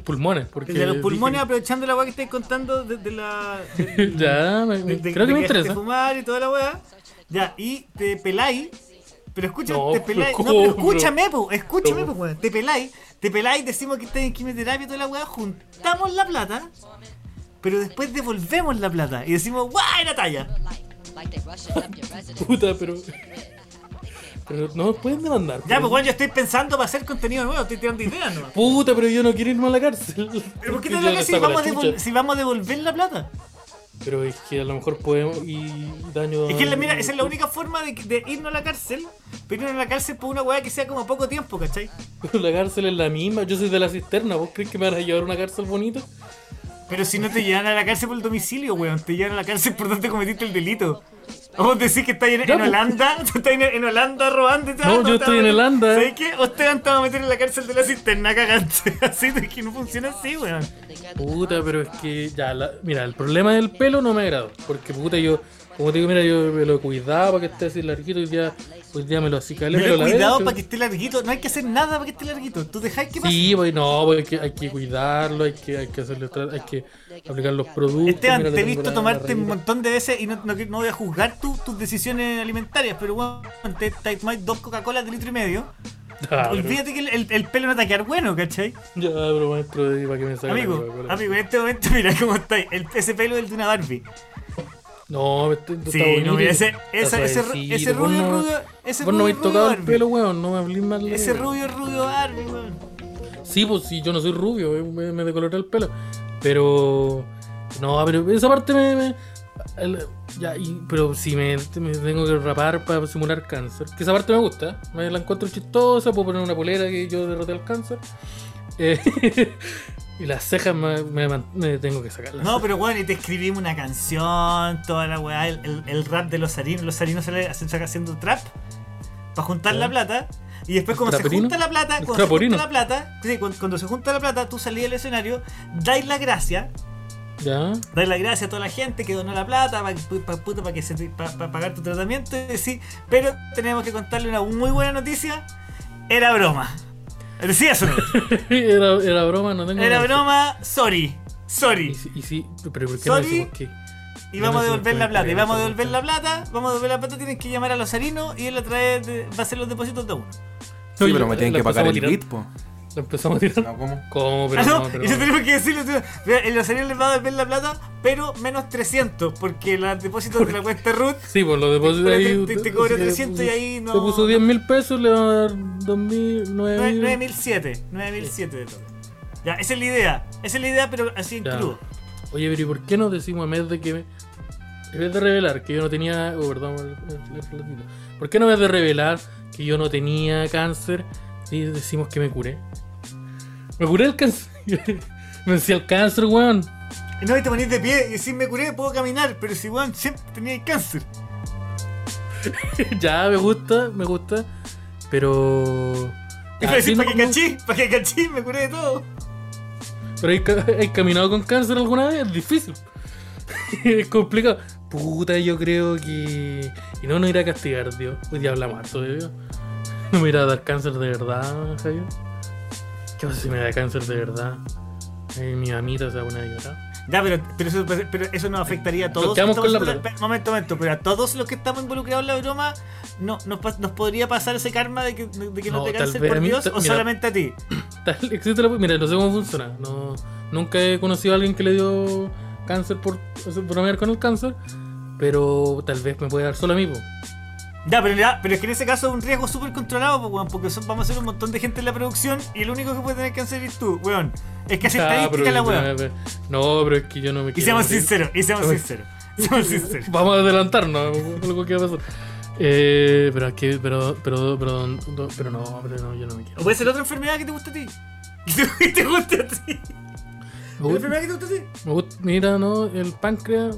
pulmones. Porque de los pulmones, dije aprovechando la weá que estáis contando de, de la. de- que- ya, me- de- de- creo que de me interesa. fumar y toda la weá. Ya, y te peláis. Pero escucha, No, te peláis. No, pero escúchame, po, escúchame, po, weón. Te peláis, te peláis, decimos que estás en quimioterapia y toda la weá, juntamos la plata, pero después devolvemos la plata y decimos, ¡guay, la your residence. Puta, pero. Pero no me pueden demandar. Ya, pues bueno, yo estoy pensando para hacer contenido nuevo, estoy tirando ideas, ¿no? Puta, pero yo no quiero irme a la cárcel. ¿Pero por qué te que si la vamos, si vamos a devolver la plata? Pero es que a lo mejor podemos y daño. Es que la- mira, esa es la única forma de, de irnos a la cárcel, pero irnos a la cárcel por una weá que sea como poco tiempo, ¿cachai? Pero la cárcel es la misma. Yo soy de la cisterna. ¿Vos crees que me van a llevar a una cárcel bonita? Pero si no te llevan a la cárcel por el domicilio, weón, te llevan a la cárcel por donde cometiste el delito. Vos decís que estás en, Ya, en pues. Holanda, estás en, en Holanda robando y No, yo estoy en Holanda. ¿Sabes qué? Ustedes te van a meter en la cárcel de la cisterna cagante. Así de que no funciona así, weón. Puta, pero es que ya, la- mira, el problema del pelo no me agrada. Porque puta, yo, como te digo, mira, yo me lo cuidaba para que esté así larguito. Hoy día, hoy día me lo acicalé, Pero pero la cuidado para que esté larguito, no hay que hacer nada para que esté larguito. Tú dejáis que pase. Sí, pues no, pues hay que, hay que cuidarlo, hay que, hay que hacerle tra- hay que aplicar los productos. Esteban, te he visto tomarte un montón de veces y no, no, no voy a juzgar tu- tus decisiones alimentarias, pero bueno, te, te tomáis dos Coca-Cola de litro y medio. Ah, pero- Olvídate que el, el- el pelo no te va a quedar bueno, ¿cachai? Ya, pero maestro, para que me salga Amigo, amigo, en este momento mira cómo estáis. El, ese pelo es el de una Barbie. No, Sí, no, mira, ese, está ese, ese, rubio, no- rubio, ese Vos no rubio, has tocado el pelo, weón, no me hablís más Ese rubio, rubio Barbie, weón. Sí, pues sí, yo no soy rubio, eh, me, me decoloré el pelo. Pero. No, pero esa parte me. me- el- ya, y- pero si me, me tengo que rapar para simular cáncer. Que esa parte me gusta, me la encuentro chistosa, puedo poner una polera que yo derroté al cáncer. Eh, y las cejas me, me me tengo que sacar. No, pero weón, y te escribimos una canción, toda la weá, el, el- el rap de los sarinos. Los sarinos sale hacen- saca haciendo trap para juntar Ya. la plata. Y después cuando se junta la plata, ¿El cuando se junta la plata, sí, cuando, cuando se junta la plata, tú salís del escenario, dais la gracia, Ya. dais la gracia a toda la gente que donó la plata para que se pa- pa pagar tu tratamiento y decir, pero tenemos que contarle una muy buena noticia, era broma. Decía eso, no. era, era broma, no tengo era broma, sorry, Y sorry. si, y si- pero ¿por qué Sorry. no decimos que? Y No, vamos a devolver sí, la sí, plata, y sí, vamos a sí, devolver sí. la plata, vamos a devolver la plata, tienen que llamar a los harinos y él a traer, de- va a hacer los depósitos de uno. Sí, Oye, pero me tienen que pagar el bit, po. Lo empezamos a tirar. No, ¿cómo? ¿Cómo? Pero Ah, no, no, pero y eso no. tenemos que decirlo. En los cereales les va a devolver la plata, pero menos 300, porque los depósitos de la cuenta root Sí, por los depósitos Te- ahí. te- te usted- cobra si 300 y ahí no- Te puso 10 mil pesos, le van a dar 2 mil, 9 mil. 9007. 9007 de todo. Ya, esa es la idea. Esa es la idea, pero así en Ya. crudo. Oye, pero ¿y por qué no decimos en vez de que. En vez de revelar que yo no tenía. Oh, perdón. ¿Por qué no en vez de revelar que yo no tenía cáncer? Y decimos que me curé. Me curé el cáncer. me decía el cáncer, weón. Y no, y te ponís de pie y decís, me curé, puedo caminar, pero si, weón, siempre tenía cáncer. ya, me gusta, me gusta. Pero. Me decís, sí, para no- que cachí, para que cachí, me curé de todo. Pero ¿hay, ca- hay caminado con cáncer alguna vez? Es difícil. es complicado. Puta, yo creo que. Y no nos irá a castigar, Dios. Hoy día hablamos harto de Dios. No me irá a dar cáncer de verdad, Javier. ¿Qué pasa si me da cáncer de verdad? Eh, mi mamita se va a poner a llorar. Ya, pero, pero, eso, pero eso nos afectaría a todos. Quedamos con la Estamos- plata. Momento, momento, pero a todos los que estamos involucrados en la broma, no, nos, nos podría pasar ese karma de que, de que no, No, te vez por Dios o mira. solamente a ti. Tal- existe la- Mira, no sé cómo funciona. No, nunca he conocido a alguien que le dio cáncer por bromear con el cáncer. Pero tal vez me puede dar solo a mí. po. Ya, pero, ya, pero es que en ese caso es un riesgo súper controlado, pues, weón, porque son- vamos a ser un montón de gente en la producción y el único que puede tener cáncer eres tú, weón. Es que hace Ah, estadística la weón. No, pero es que yo no me Y quiero. seamos morir. sinceros, y seamos sinceros. Seamos sinceros. Vamos a adelantarnos a lo que va a pasar. Eh, pero es que, pero, pero, pero, no, pero no, pero no, yo no me quiero. O puede ser otra enfermedad que te guste a ti. Que te guste a ti. Me ¿Una gusta- enfermedad que te guste a ti? me gusta- mira, no, el páncreas,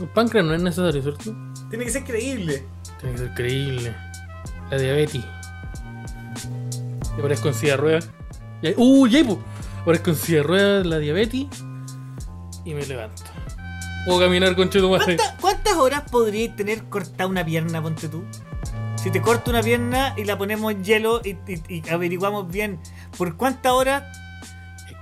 el páncreas no es necesario, ¿cierto? Tiene que ser creíble. Tiene que ser creíble. La diabetes. Y aparezco en silla de ruedas. ¡Uh, ya, po! Aparezco en silla de ruedas, la diabetes. Y me levanto. Puedo caminar con cheto madre. ¿Cuánta- ¿Cuántas horas podrías tener cortada una pierna, ponte tú? Si te corto una pierna y la ponemos en hielo y, y- y averiguamos bien por cuántas horas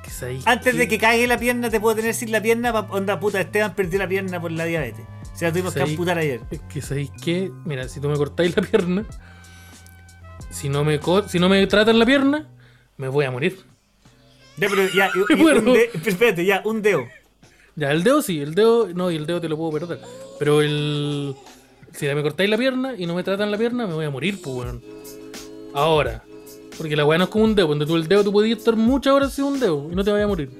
que antes de que caiga la pierna te puedo tener sin la pierna, onda puta, Esteban perdió la pierna por la diabetes. O sea, tuvimos que amputar ayer. Es que sabéis que, mira, si tú me cortáis la pierna, si no me si no me tratan la pierna, me voy a morir. Ya, pero ya, y- y Bueno. un de- espérate, ya, un dedo. Ya, el dedo sí, el dedo, no, y el dedo te lo puedo perder. Pero el. Si me cortáis la pierna y no me tratan la pierna, me voy a morir, pues, weón. Ahora. Porque la weá no es como un dedo, donde tú el dedo tú podías estar muchas horas sin un dedo y no te vayas a morir.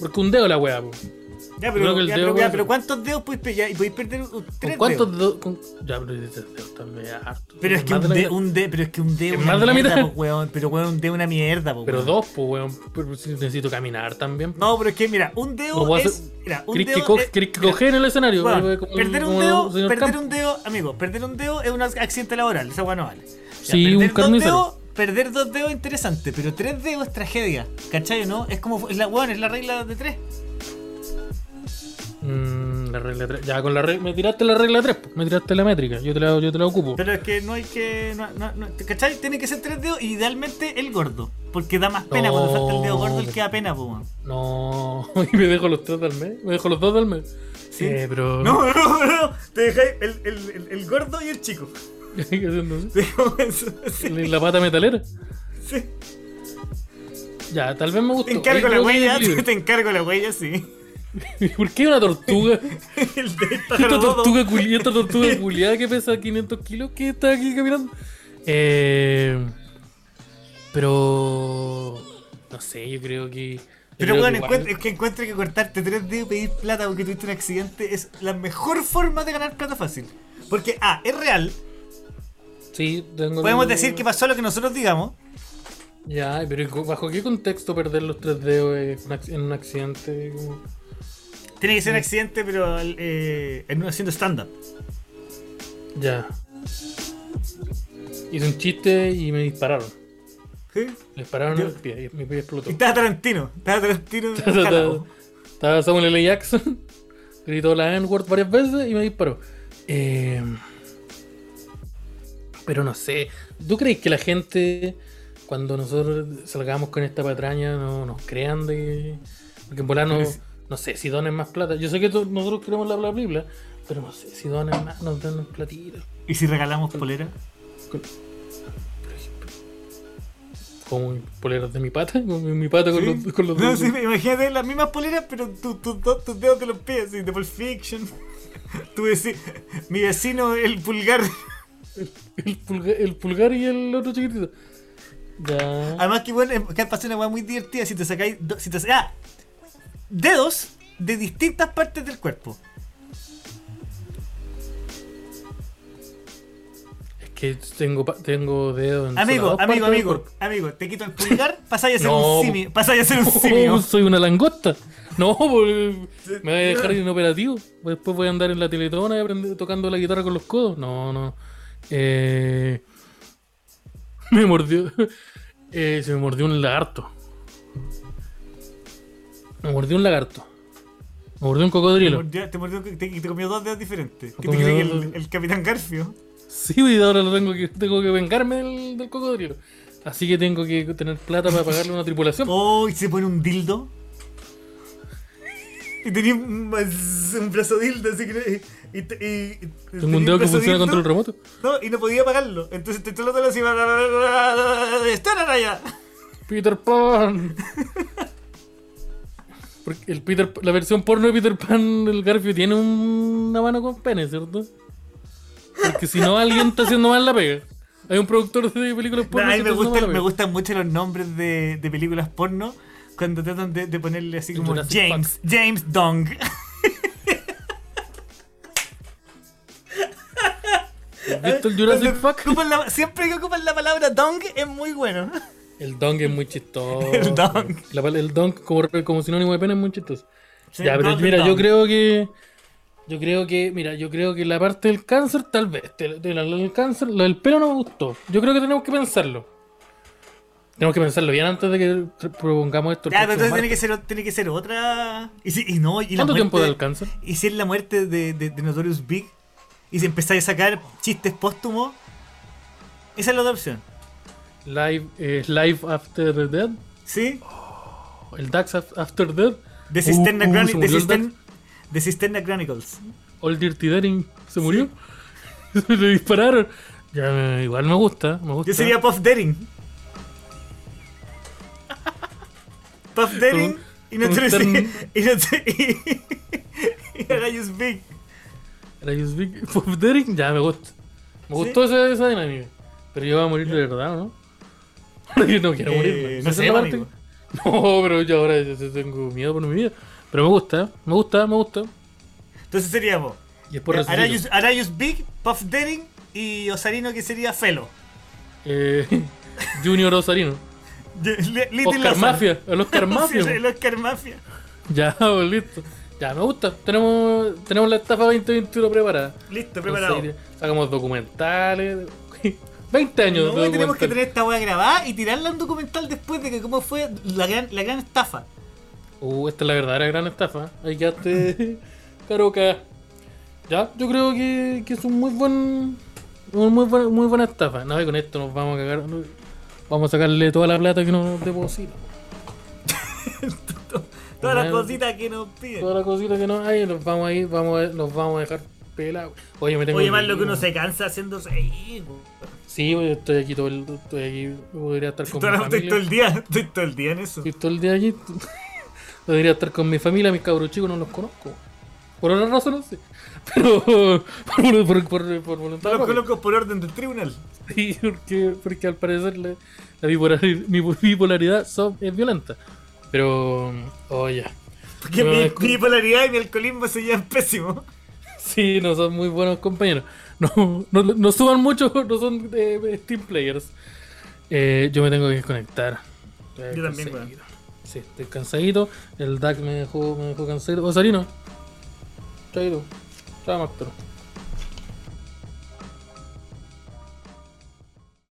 Porque un dedo la weá, pues. Ya, pero, ya, ya, ¿cuántos dedos podéis perder? Y podéis perder ¿Con tres cuántos dedos. con- Ya, pero dices dedos también es harto. Pero es que un, de un de- pero es que un dedo Es más de la mierda, mitad. po, weón. Pero weón, un dedo una mierda, po, Pero weón. dos, pues, weón. Pero si necesito caminar también. No, pero es que mira, un dedo No es. Mira, un ¿Querés que, dedo. co- que coger en el escenario? weón, como- perder un dedo, perder Campo. un dedo, amigo, perder un dedo es un accidente laboral, esa weá no vale. Ya, Sí, perder un dos carnicero. dedos- Perder dos dedos es interesante, pero tres dedos es tragedia. ¿Cachai o no? Es como. Es la, weón, es la regla de tres. La regla 3. Ya, con la regla. Me tiraste la regla 3, me tiraste la métrica. Yo te la, yo te la ocupo. Pero es que no hay que. No, no, no- ¿Cachai? Tiene que ser tres dedos y idealmente el gordo. Porque da más pena cuando falta el dedo gordo, el que da pena, po. No, y me dejo los tres del mes. Me dejo los dos del mes. Sí. Eh, pero. No, no, no. Te dejáis el, el, el, el gordo y el chico. ¿Qué eso, sí, La pata metalera. sí. Ya, tal vez me gustó. Te encargo Ahí la huella, te encargo la huella, sí. ¿Por qué una tortuga? El de Esta tortuga, culi- esta tortuga culiada que pesa 500 kilos que está aquí caminando. Eh, pero. No sé, yo creo que. Pero bueno, es que encuentre que cortarte tres dedos y pedir plata porque tuviste un accidente es la mejor forma de ganar plata fácil. Porque, ah, es real. Sí, tengo Podemos decir que pasó lo que nosotros digamos. Ya, pero ¿bajo qué contexto perder los tres dedos eh, un ac- en un accidente? Como- Tiene que ser un accidente, pero eh, en- haciendo stand-up. Ya. Hice un chiste y me dispararon. ¿Sí? Me dispararon Yo- en el pie y mi pie explotó. Y estaba Tarantino. Estaba Tarantino. Estaba Samuel L. Jackson, gritó la N-word varias veces y me disparó. Eh, pero no sé, ¿tú crees que la gente, cuando nosotros salgamos con esta patraña, no nos crean de. Porque en volar no, no sé si donen más plata. Yo sé que nosotros queremos la bla bla, pero no sé si donen más, nos dan platita. ¿Y si regalamos polera? como poleras de mi pata, con mi pata con los, con los No, dedos. sí, imagínate las mismas poleras, pero tu- tu- tu- tus dedos de los pies, de Pulp Fiction. Tu veci- mi vecino, el pulgar. el, pulgar, el pulgar y el otro chiquitito. Ya. Además que bueno, que pasa una weá muy divertida si te sacáis. do- Si te sa- ah, dedos de distintas partes del cuerpo. Es que tengo, tengo dedos en Amigo, amigo, amigo, amigo, te quito el pulgar, pasáis a ser No, un simio. Pasáis a ser un simio. soy una langosta. No, me voy a dejar inoperativo. Después voy a andar en la teletona y aprender tocando la guitarra con los codos. No, no. Eh, me mordió. eh, se me mordió un lagarto. Me mordió un lagarto. Me mordió un Te cocodrilo. mordió, te, mordió- te- te comió dos dedos diferentes. ¿Qué te cree el, el Capitán Garfio? Sí, y ahora lo tengo que, tengo que vengarme del, del cocodrilo. Así que tengo que tener plata para pagarle una tripulación. Oh, y se pone un dildo. Y tenía un, un brazo dildo, así que. Y, y- y- Tengo tenía un dedo que funciona dildo, contra el remoto. No, y no podía pagarlo. Entonces te todo lo así. ¡Están allá! Peter Pan. Porque el Peter, la versión porno de Peter Pan, el Garfio tiene un- una mano con pene, ¿cierto? Porque si no, alguien está haciendo mal la pega. Hay un productor de películas No, porno. que me, la me gustan mucho los nombres de, de películas porno cuando tratan de, de ponerle así como Jurassic James, James Dong. ¿Has visto el Jurassic la- siempre que ocupan la palabra Dong es muy bueno. El dong es muy chistoso. El dong. La el dong como, como sinónimo de pene es muy chistoso. Sí, ya, pero mira, yo Dong. creo que. Yo creo que, mira, yo creo que la parte del cáncer, tal vez. de- de la- del cáncer, lo del pelo no me gustó. Yo creo que tenemos que pensarlo. Tenemos que pensarlo bien antes de que propongamos esto. Ya, pero entonces tiene que, ser, tiene que ser otra. Y, si, y no, y la ¿Cuánto tiempo da el muerte- cáncer? Y si es la muerte de, de, de Notorious Big y si empezáis a sacar chistes póstumos, esa es la otra opción. Live, eh, live After Death. ¿Sí? El Dax Af- After Death. De Cisterna, Uh, uh, de Cisterna Chronicles. All Dirty Daring se murió. Le dispararon. Ya, igual me gusta. Me gusta. Yo sería Puff Daring. Puff Daring y no te y no te y, Arayus Big. Era Just Big Puff Daring, ya me gusta. Me gustó esa, esa dinámica. Pero yo voy a morir de verdad, ¿o ¿no? yo no quiero Eh, morir. no sé. No, pero yo ahora tengo miedo por mi vida. Pero me gusta, me gusta, me gusta. Entonces seríamos Y es por resumirlo. Arayus, Arayus Big, Puff Daring y Osarino que sería Felo. Eh, Junior Osarino. Little Oscar. Mafia. El Oscar Sí, Mafia. el Oscar Mafia. ya, pues, listo. Ya, me gusta. Tenemos, tenemos la estafa 2021 preparada. Listo, preparado. Sacamos documentales. 20 años No, tenemos que tener esta weá grabada y tirarla en documental después de que cómo fue la gran, la gran estafa. Uh, esta es la verdadera gran estafa. Ahí quedaste caroca. Ya, yo creo que, que es un muy buen. Un muy, buen- muy buena estafa. No, y con esto nos vamos a cagar. Vamos a sacarle toda la plata que nos deposita. Todas las cositas que nos piden. Toda la cosita que nos hay, nos vamos a ir, vamos a, nos vamos a dejar pelados. Oye, me tengo Oye, más lo que uno ¿no? se cansa haciendo reír. Sí, estoy aquí todo el. Estoy aquí. Podría estar con mi Estoy familia. todo el día, estoy todo el día en eso. Estoy todo el día aquí. Podría estar con mi familia, mis cabros chicos no los conozco. Por otra razón, no sé. Pero por, por, por, por voluntad No los conozco por orden del tribunal. Sí, porque, porque al parecer la, la bipolaridad, mi bipolaridad son- es violenta. Pero, oh ya. Porque No, mi bipolaridad y mi alcoholismo se llevan pésimo. Sí, no son muy buenos compañeros. No, no, no suban mucho, no son eh, team players. Eh, yo me tengo que desconectar. Estoy Yo también, cansadito. Sí, estoy cansadito. El DAC me dejó, me dejó cansadito. Osarino. Chaito. Chao, Máster.